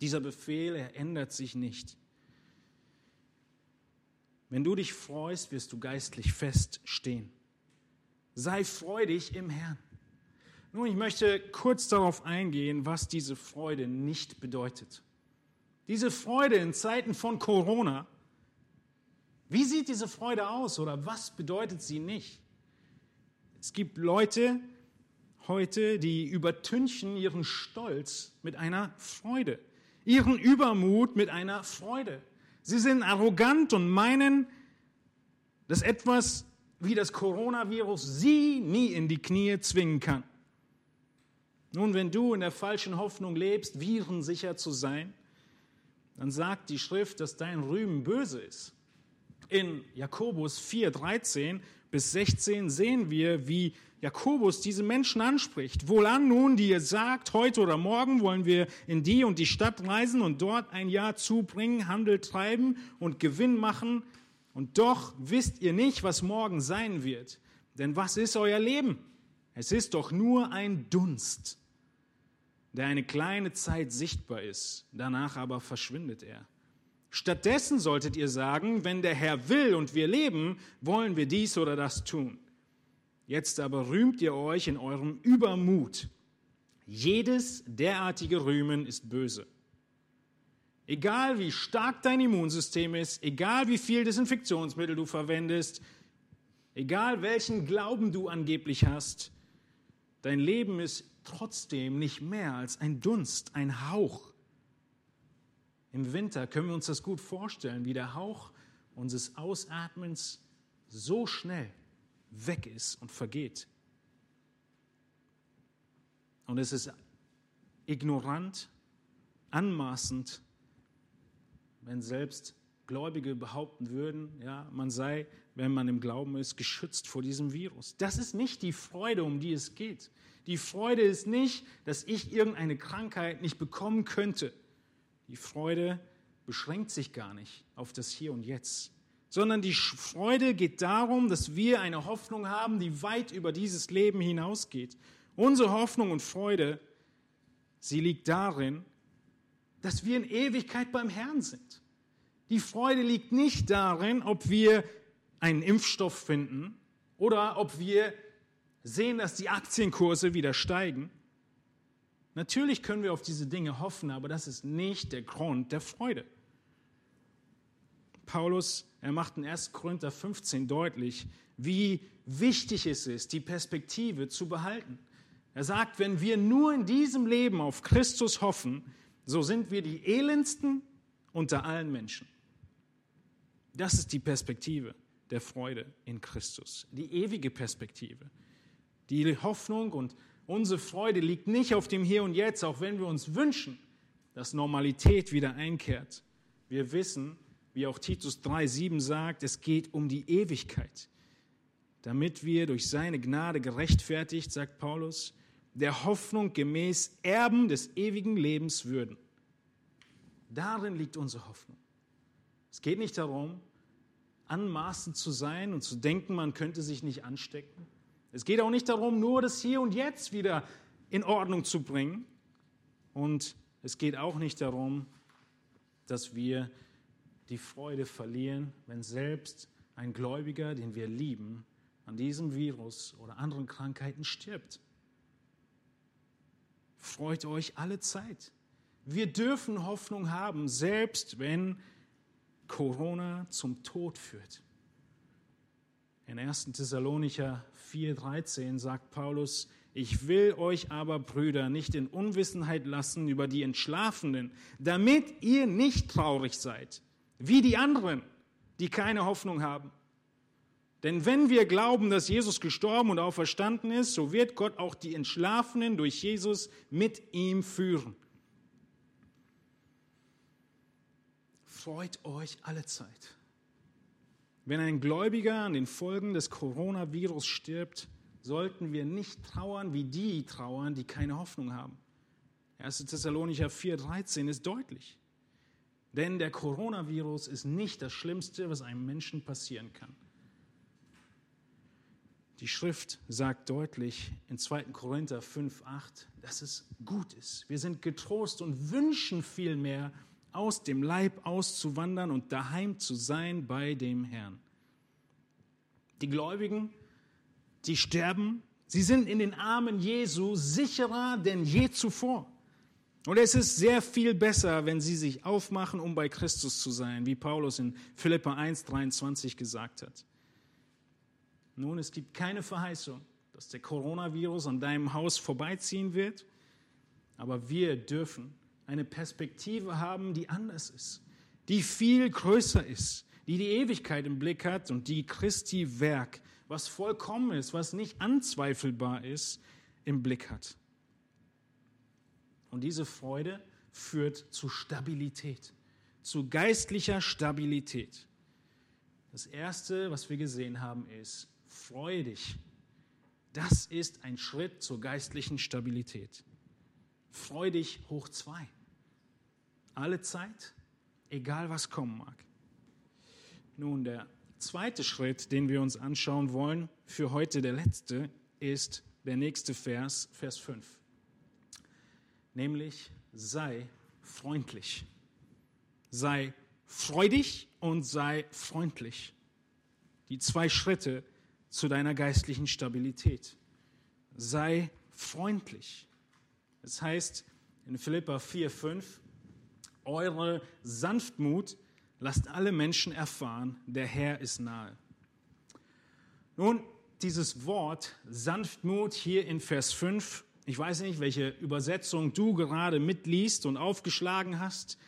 S1: Dieser Befehl, er ändert sich nicht. Wenn du dich freust, wirst du geistlich feststehen. Sei freudig im Herrn. Nun, ich möchte kurz darauf eingehen, was diese Freude nicht bedeutet. Diese Freude in Zeiten von Corona wie sieht diese Freude aus oder was bedeutet sie nicht? Es gibt Leute heute, die übertünchen ihren Stolz mit einer Freude, ihren Übermut mit einer Freude. Sie sind arrogant und meinen, dass etwas wie das Coronavirus sie nie in die Knie zwingen kann. Nun, wenn du in der falschen Hoffnung lebst, virensicher zu sein, dann sagt die Schrift, dass dein Rühmen böse ist. In Jakobus 4, 13 bis 16 sehen wir, wie Jakobus diese Menschen anspricht. Wohlan nun, die ihr sagt, heute oder morgen wollen wir in die und die Stadt reisen und dort ein Jahr zubringen, Handel treiben und Gewinn machen. Und doch wisst ihr nicht, was morgen sein wird. Denn was ist euer Leben? Es ist doch nur ein Dunst, der eine kleine Zeit sichtbar ist, danach aber verschwindet er. Stattdessen solltet ihr sagen, wenn der Herr will und wir leben, wollen wir dies oder das tun. Jetzt aber rühmt ihr euch in eurem Übermut. Jedes derartige Rühmen ist böse. Egal wie stark dein Immunsystem ist, egal wie viel Desinfektionsmittel du verwendest, egal welchen Glauben du angeblich hast, dein Leben ist trotzdem nicht mehr als ein Dunst, ein Hauch. Im Winter können wir uns das gut vorstellen, wie der Hauch unseres Ausatmens so schnell weg ist und vergeht. Und es ist ignorant, anmaßend, wenn selbst Gläubige behaupten würden, ja, man sei, wenn man im Glauben ist, geschützt vor diesem Virus. Das ist nicht die Freude, um die es geht. Die Freude ist nicht, dass ich irgendeine Krankheit nicht bekommen könnte. Die Freude beschränkt sich gar nicht auf das Hier und Jetzt, sondern die Freude geht darum, dass wir eine Hoffnung haben, die weit über dieses Leben hinausgeht. Unsere Hoffnung und Freude, sie liegt darin, dass wir in Ewigkeit beim Herrn sind. Die Freude liegt nicht darin, ob wir einen Impfstoff finden oder ob wir sehen, dass die Aktienkurse wieder steigen. Natürlich können wir auf diese Dinge hoffen, aber das ist nicht der Grund der Freude. Paulus, er macht in 1. Korinther 15 deutlich, wie wichtig es ist, die Perspektive zu behalten. Er sagt, wenn wir nur in diesem Leben auf Christus hoffen, so sind wir die elendsten unter allen Menschen. Das ist die Perspektive der Freude in Christus, die ewige Perspektive. Die Hoffnung und unsere Freude liegt nicht auf dem Hier und Jetzt, auch wenn wir uns wünschen, dass Normalität wieder einkehrt. Wir wissen, wie auch Titus 3,7 sagt, es geht um die Ewigkeit, damit wir durch seine Gnade gerechtfertigt, sagt Paulus, der Hoffnung gemäß Erben des ewigen Lebens würden. Darin liegt unsere Hoffnung. Es geht nicht darum, anmaßend zu sein und zu denken, man könnte sich nicht anstecken. Es geht auch nicht darum, nur das Hier und Jetzt wieder in Ordnung zu bringen. Und es geht auch nicht darum, dass wir die Freude verlieren, wenn selbst ein Gläubiger, den wir lieben, an diesem Virus oder anderen Krankheiten stirbt. Freut euch alle Zeit. Wir dürfen Hoffnung haben, selbst wenn Corona zum Tod führt. In 1. Thessalonicher 4,13 sagt Paulus, ich will euch aber, Brüder, nicht in Unwissenheit lassen über die Entschlafenen, damit ihr nicht traurig seid, wie die anderen, die keine Hoffnung haben. Denn wenn wir glauben, dass Jesus gestorben und auferstanden ist, so wird Gott auch die Entschlafenen durch Jesus mit ihm führen. freut euch alle Zeit. Wenn ein Gläubiger an den Folgen des Coronavirus stirbt, sollten wir nicht trauern wie die trauern, die keine Hoffnung haben. 1. Thessalonicher 4,13 ist deutlich. Denn der Coronavirus ist nicht das Schlimmste, was einem Menschen passieren kann. Die Schrift sagt deutlich in 2. Korinther 5,8, dass es gut ist. Wir sind getrost und wünschen vielmehr, aus dem Leib auszuwandern und daheim zu sein bei dem Herrn. Die Gläubigen, die sterben, sie sind in den Armen Jesu sicherer denn je zuvor. Und es ist sehr viel besser, wenn sie sich aufmachen, um bei Christus zu sein, wie Paulus in Philippa 1, 23 gesagt hat. Nun, es gibt keine Verheißung, dass der Coronavirus an deinem Haus vorbeiziehen wird. Aber wir dürfen eine Perspektive haben, die anders ist, die viel größer ist, die die Ewigkeit im Blick hat und die Christi Werk, was vollkommen ist, was nicht anzweifelbar ist, im Blick hat. Und diese Freude führt zu Stabilität, zu geistlicher Stabilität. Das Erste, was wir gesehen haben, ist, freue dich. Das ist ein Schritt zur geistlichen Stabilität. Freu dich hoch zwei. Alle Zeit, egal was kommen mag. Nun, der zweite Schritt, den wir uns anschauen wollen, für heute der letzte, ist der nächste Vers, Vers 5. Nämlich sei freundlich. Sei freudig und sei freundlich. Die zwei Schritte zu deiner geistlichen Stabilität. Sei freundlich. Es heißt in Philippa 4, 5, eure Sanftmut lasst alle Menschen erfahren, der Herr ist nahe. Nun, dieses Wort Sanftmut hier in Vers 5, ich weiß nicht, welche Übersetzung du gerade mitliest und aufgeschlagen hast,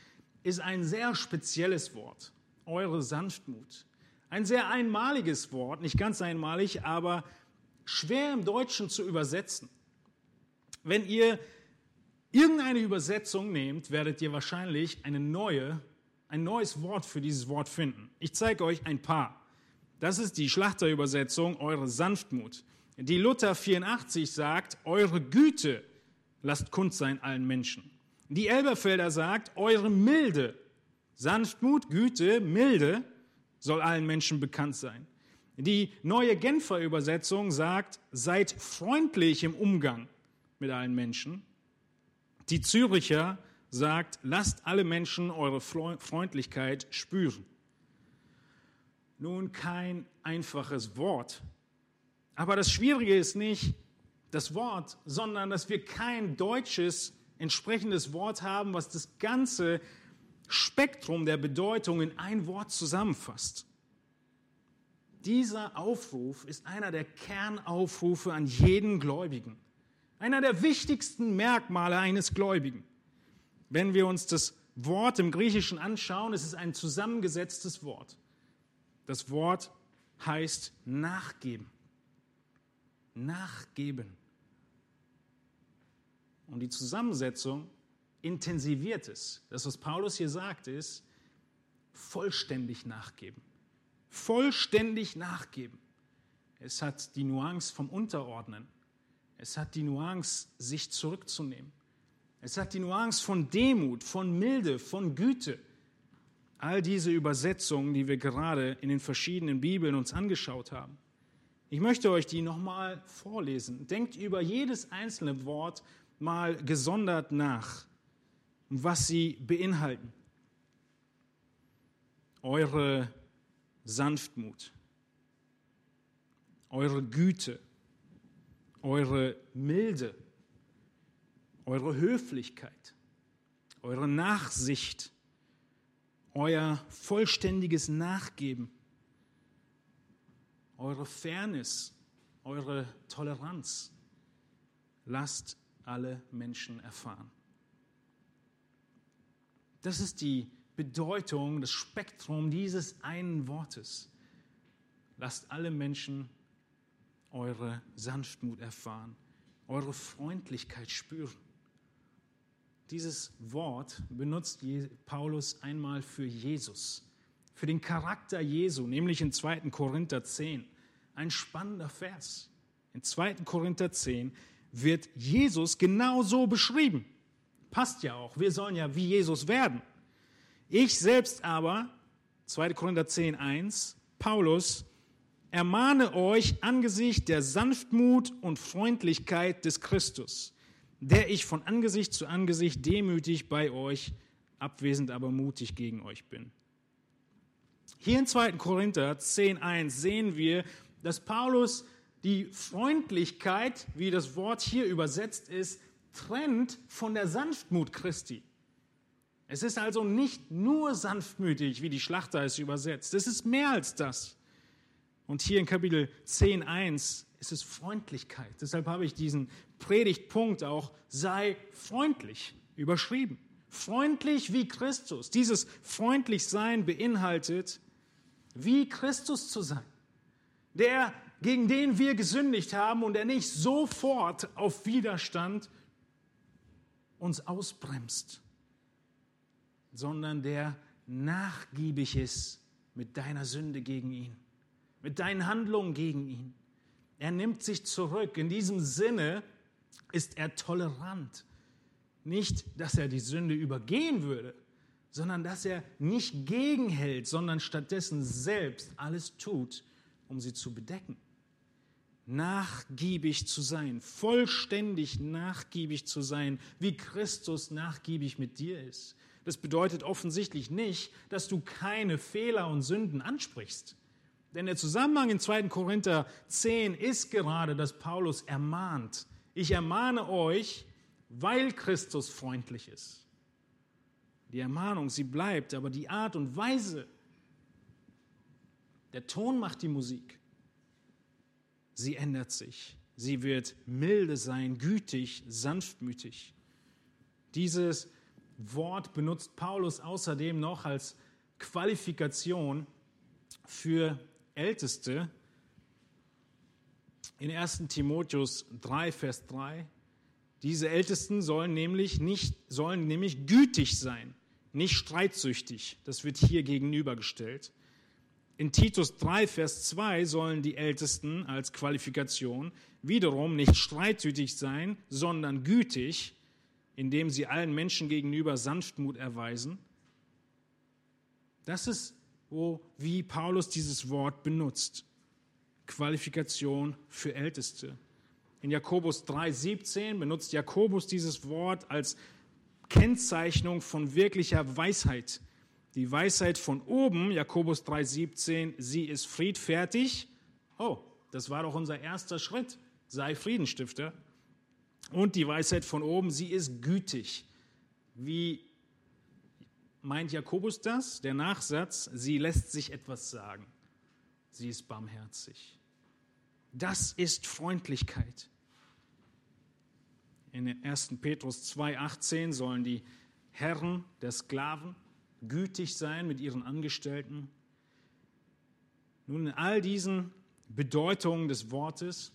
S1: ist ein sehr spezielles Wort. Eure Sanftmut. Ein sehr einmaliges Wort, nicht ganz einmalig, aber schwer im Deutschen zu übersetzen. Wenn ihr irgendeine Übersetzung nehmt, werdet ihr wahrscheinlich eine neue, ein neues Wort für dieses Wort finden. Ich zeige euch ein paar. Das ist die Schlachterübersetzung, eure Sanftmut. Die Luther 84 sagt, eure Güte lasst kund sein allen Menschen. Die Elberfelder sagt, eure Milde, Sanftmut, Güte, Milde soll allen Menschen bekannt sein. Die neue Genfer Übersetzung sagt, seid freundlich im Umgang mit allen Menschen. Die Züricher sagt, lasst alle Menschen eure Freundlichkeit spüren. Nun kein einfaches Wort. Aber das Schwierige ist nicht das Wort, sondern dass wir kein deutsches entsprechendes Wort haben, was das ganze Spektrum der Bedeutung in ein Wort zusammenfasst. Dieser Aufruf ist einer der Kernaufrufe an jeden Gläubigen. Einer der wichtigsten Merkmale eines Gläubigen. Wenn wir uns das Wort im Griechischen anschauen, es ist ein zusammengesetztes Wort. Das Wort heißt nachgeben. Nachgeben. Und die Zusammensetzung intensiviert es. Das, was Paulus hier sagt, ist vollständig nachgeben. Vollständig nachgeben. Es hat die Nuance vom Unterordnen. Es hat die Nuance, sich zurückzunehmen. Es hat die Nuance von Demut, von Milde, von Güte. All diese Übersetzungen, die wir gerade in den verschiedenen Bibeln uns angeschaut haben. Ich möchte euch die nochmal vorlesen. Denkt über jedes einzelne Wort mal gesondert nach, was sie beinhalten. Eure Sanftmut, eure Güte, eure Milde, eure Höflichkeit, eure Nachsicht, euer vollständiges Nachgeben, eure Fairness, eure Toleranz. Lasst alle Menschen erfahren. Das ist die Bedeutung, das Spektrum dieses einen Wortes. Lasst alle Menschen eure Sanftmut erfahren, eure Freundlichkeit spüren. Dieses Wort benutzt Paulus einmal für Jesus, für den Charakter Jesu, nämlich in 2. Korinther 10. Ein spannender Vers. In 2. Korinther 10 wird Jesus genau so beschrieben. Passt ja auch. Wir sollen ja wie Jesus werden. Ich selbst aber, 2. Korinther 10, 1, Paulus, ermahne euch angesichts der Sanftmut und Freundlichkeit des Christus, der ich von Angesicht zu Angesicht demütig bei euch, abwesend aber mutig gegen euch bin. Hier in 2. Korinther 10, 1 sehen wir, dass Paulus die Freundlichkeit, wie das Wort hier übersetzt ist, trennt von der Sanftmut Christi. Es ist also nicht nur sanftmütig, wie die Schlachter es übersetzt. Es ist mehr als das. Und hier in Kapitel 10.1 ist es Freundlichkeit. Deshalb habe ich diesen Predigtpunkt auch sei freundlich überschrieben. Freundlich wie Christus. Dieses freundlich sein beinhaltet, wie Christus zu sein. Der, gegen den wir gesündigt haben und der nicht sofort auf Widerstand uns ausbremst, sondern der nachgiebig ist mit deiner Sünde gegen ihn, mit deinen Handlungen gegen ihn. Er nimmt sich zurück. In diesem Sinne ist er tolerant. Nicht, dass er die Sünde übergehen würde, sondern dass er nicht gegenhält, sondern stattdessen selbst alles tut, um sie zu bedecken. Nachgiebig zu sein, vollständig nachgiebig zu sein, wie Christus nachgiebig mit dir ist. Das bedeutet offensichtlich nicht, dass du keine Fehler und Sünden ansprichst. Denn der Zusammenhang in 2. Korinther 10 ist gerade, dass Paulus ermahnt. Ich ermahne euch, weil Christus freundlich ist. Die Ermahnung, sie bleibt, aber die Art und Weise, der Ton macht die Musik. Sie ändert sich. Sie wird milde sein, gütig, sanftmütig. Dieses Wort benutzt Paulus außerdem noch als Qualifikation für Älteste in 1 Timotheus 3, Vers 3. Diese Ältesten sollen nämlich, nicht, sollen nämlich gütig sein, nicht streitsüchtig. Das wird hier gegenübergestellt. In Titus 3, Vers 2 sollen die Ältesten als Qualifikation wiederum nicht streitsüchtig sein, sondern gütig, indem sie allen Menschen gegenüber Sanftmut erweisen. Das ist, wo, wie Paulus dieses Wort benutzt. Qualifikation für Älteste. In Jakobus 3,17 benutzt Jakobus dieses Wort als Kennzeichnung von wirklicher Weisheit. Die Weisheit von oben, Jakobus 3,17, sie ist friedfertig. Oh, das war doch unser erster Schritt. Sei Friedenstifter. Und die Weisheit von oben, sie ist gütig. Wie meint Jakobus das? Der Nachsatz, sie lässt sich etwas sagen. Sie ist barmherzig. Das ist Freundlichkeit. In 1. Petrus 2,18 sollen die Herren der Sklaven gütig sein mit ihren Angestellten. Nun, in all diesen Bedeutungen des Wortes,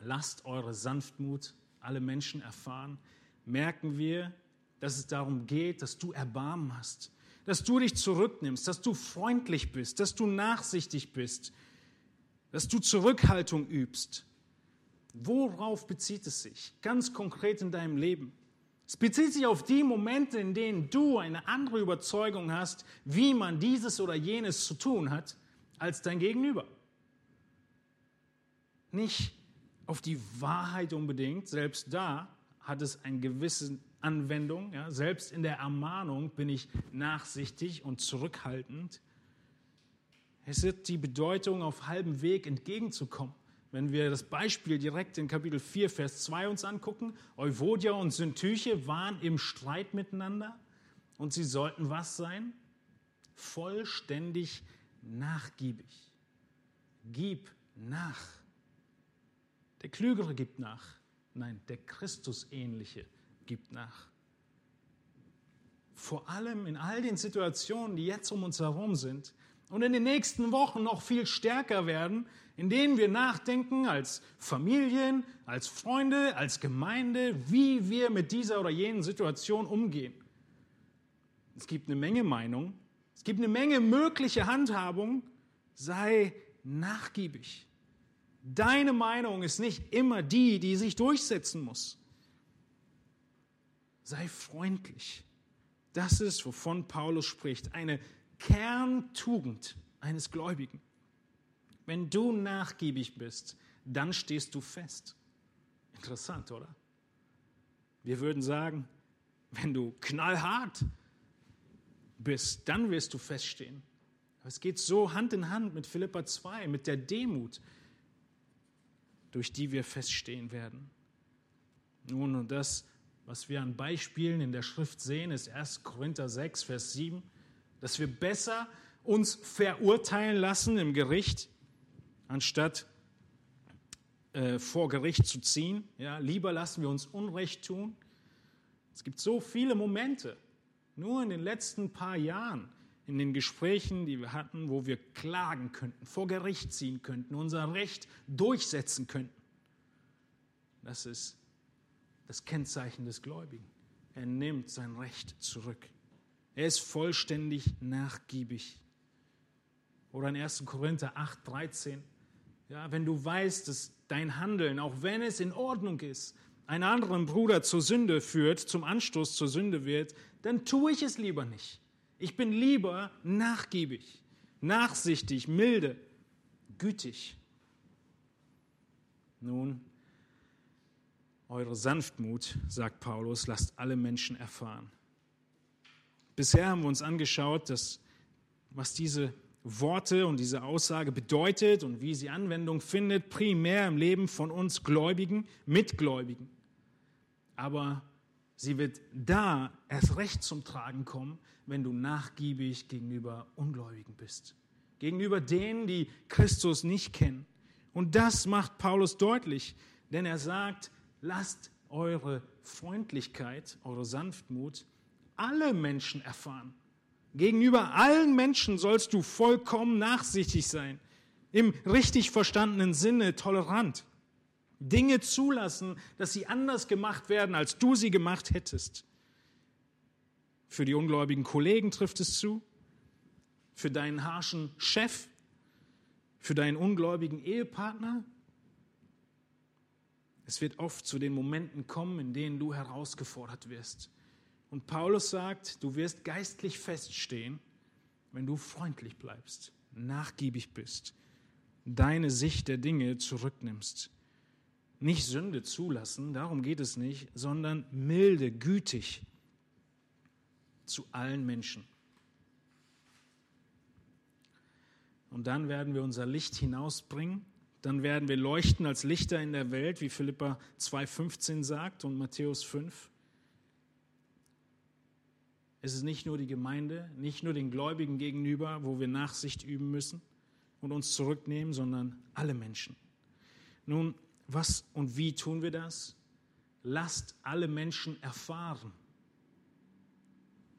S1: lasst eure Sanftmut alle Menschen erfahren, merken wir, dass es darum geht, dass du Erbarmen hast, dass du dich zurücknimmst, dass du freundlich bist, dass du nachsichtig bist, dass du Zurückhaltung übst. Worauf bezieht es sich ganz konkret in deinem Leben? Es bezieht sich auf die Momente, in denen du eine andere Überzeugung hast, wie man dieses oder jenes zu tun hat, als dein Gegenüber. Nicht auf die Wahrheit unbedingt, selbst da hat es eine gewisse Anwendung. Ja? Selbst in der Ermahnung bin ich nachsichtig und zurückhaltend. Es wird die Bedeutung auf halbem Weg entgegenzukommen. Wenn wir das Beispiel direkt in Kapitel 4, Vers 2 uns angucken, Euvodia und Syntyche waren im Streit miteinander und sie sollten was sein? Vollständig nachgiebig. Gib nach. Der Klügere gibt nach. Nein, der Christusähnliche gibt nach. Vor allem in all den Situationen, die jetzt um uns herum sind und in den nächsten Wochen noch viel stärker werden, in denen wir nachdenken als Familien, als Freunde, als Gemeinde, wie wir mit dieser oder jenen Situation umgehen. Es gibt eine Menge Meinung, es gibt eine Menge mögliche Handhabung. Sei nachgiebig. Deine Meinung ist nicht immer die, die sich durchsetzen muss. Sei freundlich. Das ist, wovon Paulus spricht, eine Kerntugend eines Gläubigen. Wenn du nachgiebig bist, dann stehst du fest. Interessant, oder? Wir würden sagen, wenn du knallhart bist, dann wirst du feststehen. Aber es geht so Hand in Hand mit Philippa 2, mit der Demut, durch die wir feststehen werden. Nun, und das, was wir an Beispielen in der Schrift sehen, ist 1. Korinther 6, Vers 7, dass wir besser uns verurteilen lassen im Gericht, anstatt äh, vor Gericht zu ziehen. Ja, lieber lassen wir uns Unrecht tun. Es gibt so viele Momente, nur in den letzten paar Jahren, in den Gesprächen, die wir hatten, wo wir klagen könnten, vor Gericht ziehen könnten, unser Recht durchsetzen könnten. Das ist das Kennzeichen des Gläubigen. Er nimmt sein Recht zurück. Er ist vollständig nachgiebig. Oder in 1. Korinther 8, 13. Ja, wenn du weißt, dass dein Handeln, auch wenn es in Ordnung ist, einen anderen Bruder zur Sünde führt, zum Anstoß zur Sünde wird, dann tue ich es lieber nicht. Ich bin lieber nachgiebig, nachsichtig, milde, gütig. Nun, eure Sanftmut, sagt Paulus, lasst alle Menschen erfahren. Bisher haben wir uns angeschaut, dass, was diese Worte und diese Aussage bedeutet und wie sie Anwendung findet, primär im Leben von uns Gläubigen, Mitgläubigen. Aber sie wird da erst recht zum Tragen kommen, wenn du nachgiebig gegenüber Ungläubigen bist, gegenüber denen, die Christus nicht kennen. Und das macht Paulus deutlich, denn er sagt, lasst eure Freundlichkeit, eure Sanftmut alle Menschen erfahren. Gegenüber allen Menschen sollst du vollkommen nachsichtig sein, im richtig verstandenen Sinne tolerant. Dinge zulassen, dass sie anders gemacht werden, als du sie gemacht hättest. Für die ungläubigen Kollegen trifft es zu, für deinen harschen Chef, für deinen ungläubigen Ehepartner, es wird oft zu den Momenten kommen, in denen du herausgefordert wirst. Und Paulus sagt, du wirst geistlich feststehen, wenn du freundlich bleibst, nachgiebig bist, deine Sicht der Dinge zurücknimmst. Nicht Sünde zulassen, darum geht es nicht, sondern milde, gütig zu allen Menschen. Und dann werden wir unser Licht hinausbringen dann werden wir leuchten als Lichter in der Welt, wie Philippa 2,15 sagt und Matthäus 5. Es ist nicht nur die Gemeinde, nicht nur den Gläubigen gegenüber, wo wir Nachsicht üben müssen und uns zurücknehmen, sondern alle Menschen. Nun, was und wie tun wir das? Lasst alle Menschen erfahren,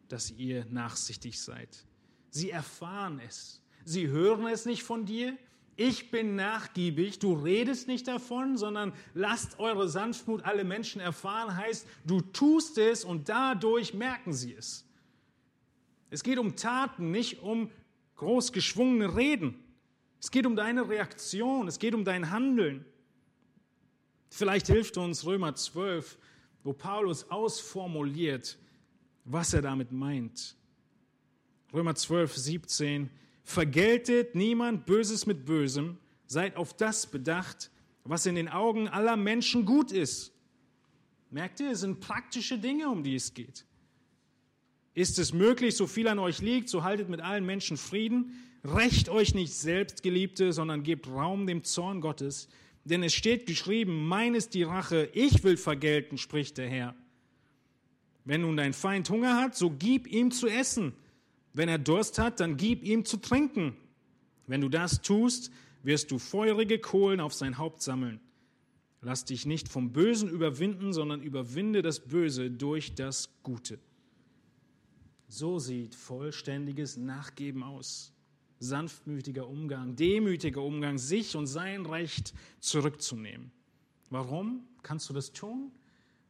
S1: dass ihr nachsichtig seid. Sie erfahren es. Sie hören es nicht von dir, ich bin nachgiebig, du redest nicht davon, sondern lasst eure Sanftmut alle Menschen erfahren, heißt, du tust es und dadurch merken sie es. Es geht um Taten, nicht um groß geschwungene Reden. Es geht um deine Reaktion, es geht um dein Handeln. Vielleicht hilft uns Römer 12, wo Paulus ausformuliert, was er damit meint. Römer 12, 17. Vergeltet niemand Böses mit Bösem, seid auf das bedacht, was in den Augen aller Menschen gut ist. Merkt ihr, es sind praktische Dinge, um die es geht. Ist es möglich, so viel an euch liegt, so haltet mit allen Menschen Frieden. Recht euch nicht selbst, Geliebte, sondern gebt Raum dem Zorn Gottes. Denn es steht geschrieben, mein ist die Rache, ich will vergelten, spricht der Herr. Wenn nun dein Feind Hunger hat, so gib ihm zu essen. Wenn er Durst hat, dann gib ihm zu trinken. Wenn du das tust, wirst du feurige Kohlen auf sein Haupt sammeln. Lass dich nicht vom Bösen überwinden, sondern überwinde das Böse durch das Gute. So sieht vollständiges Nachgeben aus. Sanftmütiger Umgang, demütiger Umgang, sich und sein Recht zurückzunehmen. Warum kannst du das tun?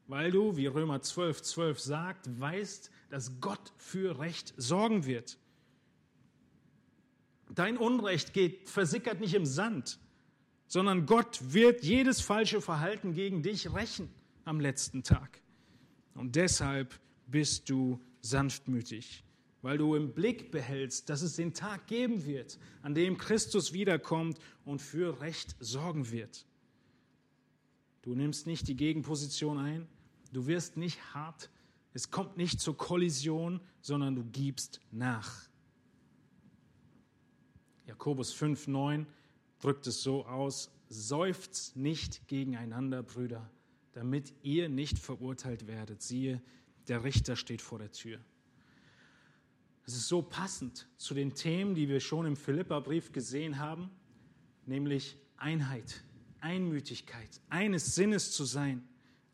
S1: Weil du, wie Römer 12, 12 sagt, weißt, dass Gott für Recht sorgen wird. Dein Unrecht geht, versickert nicht im Sand, sondern Gott wird jedes falsche Verhalten gegen dich rächen am letzten Tag. Und deshalb bist du sanftmütig, weil du im Blick behältst, dass es den Tag geben wird, an dem Christus wiederkommt und für Recht sorgen wird. Du nimmst nicht die Gegenposition ein, du wirst nicht hart es kommt nicht zur Kollision, sondern du gibst nach. Jakobus 5,9 drückt es so aus: Seufzt nicht gegeneinander, Brüder, damit ihr nicht verurteilt werdet. Siehe, der Richter steht vor der Tür. Es ist so passend zu den Themen, die wir schon im Philipperbrief gesehen haben, nämlich Einheit, Einmütigkeit, eines Sinnes zu sein.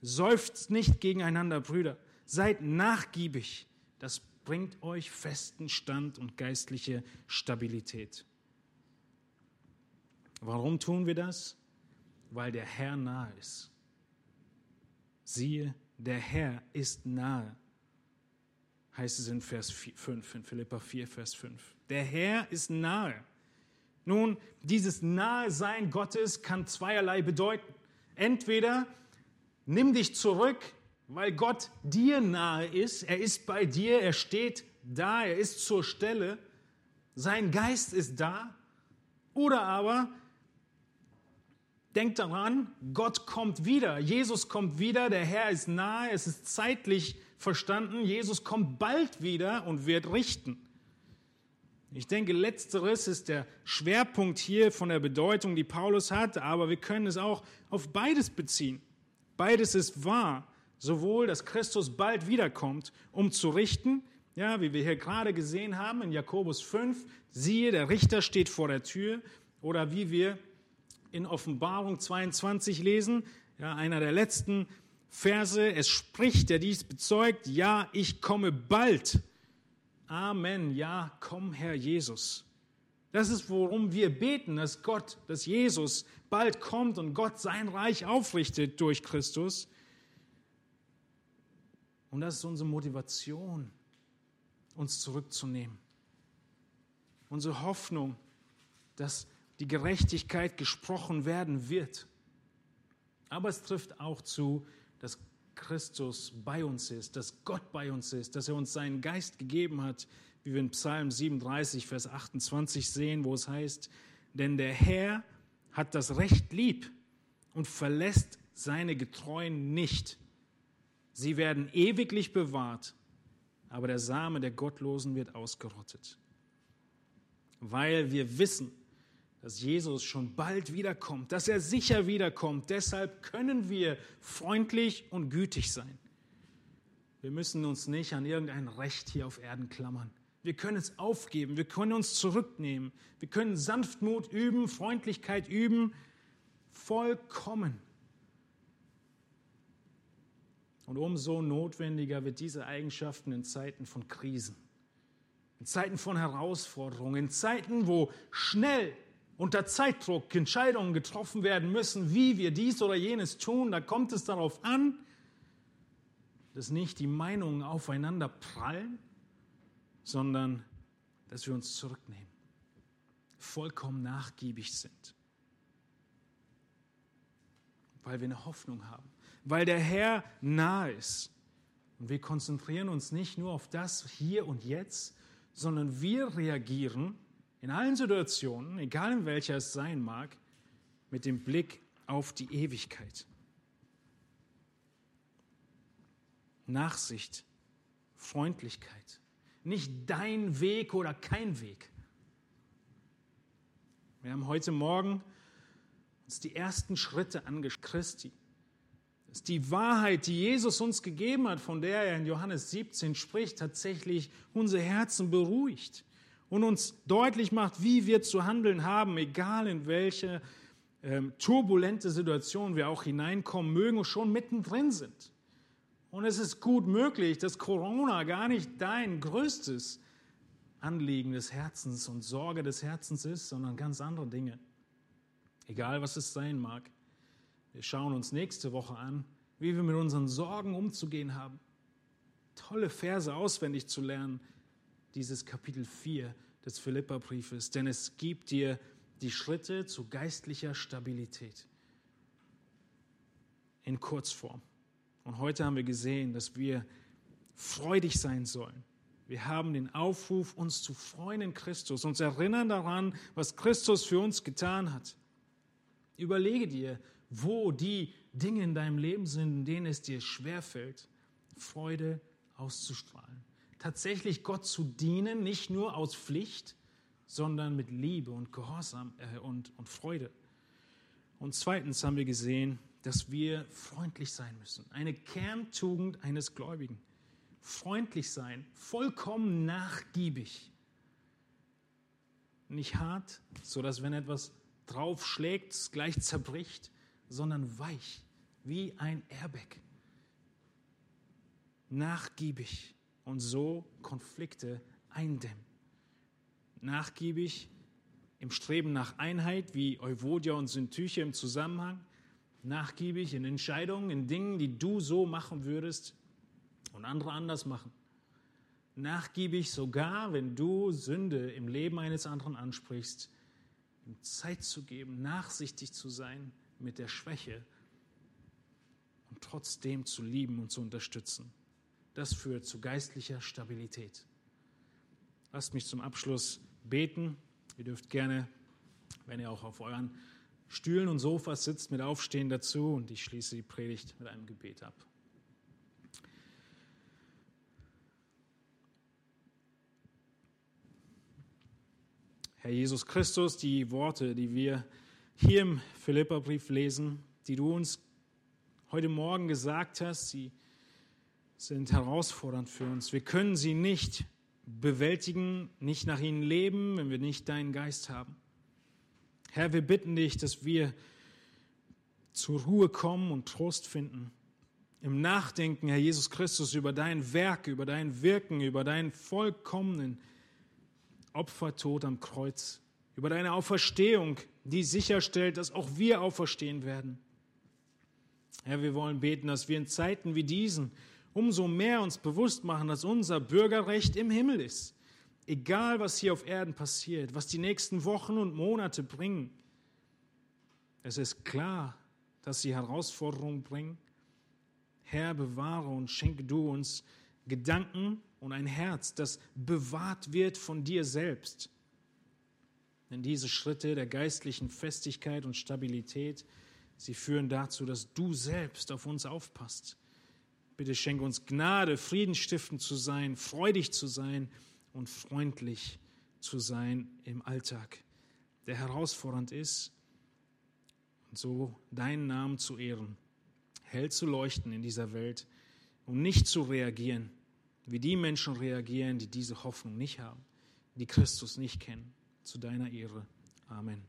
S1: Seufzt nicht gegeneinander, Brüder. Seid nachgiebig. Das bringt euch festen Stand und geistliche Stabilität. Warum tun wir das? Weil der Herr nahe ist. Siehe, der Herr ist nahe, heißt es in Vers 5, in Philippa 4, Vers 5. Der Herr ist nahe. Nun, dieses Nahe-Sein Gottes kann zweierlei bedeuten. Entweder nimm dich zurück, weil Gott dir nahe ist, er ist bei dir, er steht da, er ist zur Stelle, sein Geist ist da. Oder aber Denkt daran, Gott kommt wieder, Jesus kommt wieder, der Herr ist nahe, es ist zeitlich verstanden, Jesus kommt bald wieder und wird richten. Ich denke, letzteres ist der Schwerpunkt hier von der Bedeutung, die Paulus hat, aber wir können es auch auf beides beziehen. Beides ist wahr, sowohl, dass Christus bald wiederkommt, um zu richten, ja, wie wir hier gerade gesehen haben in Jakobus 5, siehe, der Richter steht vor der Tür, oder wie wir in Offenbarung 22 lesen, ja, einer der letzten Verse. Es spricht, der dies bezeugt, ja, ich komme bald. Amen, ja, komm, Herr Jesus. Das ist, worum wir beten, dass Gott, dass Jesus bald kommt und Gott sein Reich aufrichtet durch Christus. Und das ist unsere Motivation, uns zurückzunehmen. Unsere Hoffnung, dass die Gerechtigkeit gesprochen werden wird. Aber es trifft auch zu, dass Christus bei uns ist, dass Gott bei uns ist, dass er uns seinen Geist gegeben hat, wie wir in Psalm 37, Vers 28 sehen, wo es heißt, denn der Herr hat das Recht lieb und verlässt seine Getreuen nicht. Sie werden ewiglich bewahrt, aber der Same der Gottlosen wird ausgerottet. Weil wir wissen, dass Jesus schon bald wiederkommt, dass er sicher wiederkommt. Deshalb können wir freundlich und gütig sein. Wir müssen uns nicht an irgendein Recht hier auf Erden klammern. Wir können es aufgeben, wir können uns zurücknehmen, wir können Sanftmut üben, Freundlichkeit üben, vollkommen. Und umso notwendiger wird diese Eigenschaften in Zeiten von Krisen, in Zeiten von Herausforderungen, in Zeiten, wo schnell unter Zeitdruck Entscheidungen getroffen werden müssen, wie wir dies oder jenes tun, da kommt es darauf an, dass nicht die Meinungen aufeinander prallen, sondern dass wir uns zurücknehmen, vollkommen nachgiebig sind, weil wir eine Hoffnung haben, weil der Herr nahe ist. Und wir konzentrieren uns nicht nur auf das hier und jetzt, sondern wir reagieren in allen Situationen, egal in welcher es sein mag, mit dem Blick auf die Ewigkeit. Nachsicht, Freundlichkeit. Nicht dein Weg oder kein Weg. Wir haben heute Morgen uns die ersten Schritte angeschaut. Christi. Das ist die Wahrheit, die Jesus uns gegeben hat, von der er in Johannes 17 spricht, tatsächlich unsere Herzen beruhigt und uns deutlich macht, wie wir zu handeln haben, egal in welche ähm, turbulente Situation wir auch hineinkommen mögen und schon mittendrin sind. Und es ist gut möglich, dass Corona gar nicht dein größtes Anliegen des Herzens und Sorge des Herzens ist, sondern ganz andere Dinge. Egal was es sein mag. Wir schauen uns nächste Woche an, wie wir mit unseren Sorgen umzugehen haben. Tolle Verse auswendig zu lernen, dieses Kapitel 4 des Philipperbriefes, denn es gibt dir die Schritte zu geistlicher Stabilität in Kurzform. Und heute haben wir gesehen, dass wir freudig sein sollen. Wir haben den Aufruf, uns zu freuen in Christus, uns erinnern daran, was Christus für uns getan hat. Überlege dir, wo die Dinge in deinem Leben sind, in denen es dir schwerfällt, Freude auszustrahlen tatsächlich Gott zu dienen, nicht nur aus Pflicht, sondern mit Liebe und Gehorsam äh, und, und Freude. Und zweitens haben wir gesehen, dass wir freundlich sein müssen. Eine Kerntugend eines Gläubigen. Freundlich sein, vollkommen nachgiebig. Nicht hart, so dass wenn etwas draufschlägt, es gleich zerbricht, sondern weich, wie ein Airbag. Nachgiebig und so Konflikte eindämmen. Nachgiebig im Streben nach Einheit, wie Euvodia und Syntyche im Zusammenhang. Nachgiebig in Entscheidungen, in Dingen, die du so machen würdest und andere anders machen. Nachgiebig sogar, wenn du Sünde im Leben eines anderen ansprichst, ihm Zeit zu geben, nachsichtig zu sein mit der Schwäche und trotzdem zu lieben und zu unterstützen. Das führt zu geistlicher Stabilität. Lasst mich zum Abschluss beten. Ihr dürft gerne, wenn ihr auch auf euren Stühlen und Sofas sitzt, mit aufstehen dazu und ich schließe die Predigt mit einem Gebet ab. Herr Jesus Christus, die Worte, die wir hier im Philipperbrief lesen, die du uns heute Morgen gesagt hast, sie sind herausfordernd für uns. Wir können sie nicht bewältigen, nicht nach ihnen leben, wenn wir nicht deinen Geist haben. Herr, wir bitten dich, dass wir zur Ruhe kommen und Trost finden. Im Nachdenken, Herr Jesus Christus, über dein Werk, über dein Wirken, über deinen vollkommenen Opfertod am Kreuz, über deine Auferstehung, die sicherstellt, dass auch wir auferstehen werden. Herr, wir wollen beten, dass wir in Zeiten wie diesen umso mehr uns bewusst machen, dass unser Bürgerrecht im Himmel ist. Egal, was hier auf Erden passiert, was die nächsten Wochen und Monate bringen. Es ist klar, dass sie Herausforderungen bringen. Herr, bewahre und schenke du uns Gedanken und ein Herz, das bewahrt wird von dir selbst. Denn diese Schritte der geistlichen Festigkeit und Stabilität, sie führen dazu, dass du selbst auf uns aufpasst. Bitte schenke uns Gnade, friedenstiftend zu sein, freudig zu sein und freundlich zu sein im Alltag, der herausfordernd ist und so deinen Namen zu ehren, hell zu leuchten in dieser Welt und nicht zu reagieren wie die Menschen reagieren, die diese Hoffnung nicht haben, die Christus nicht kennen. Zu deiner Ehre. Amen.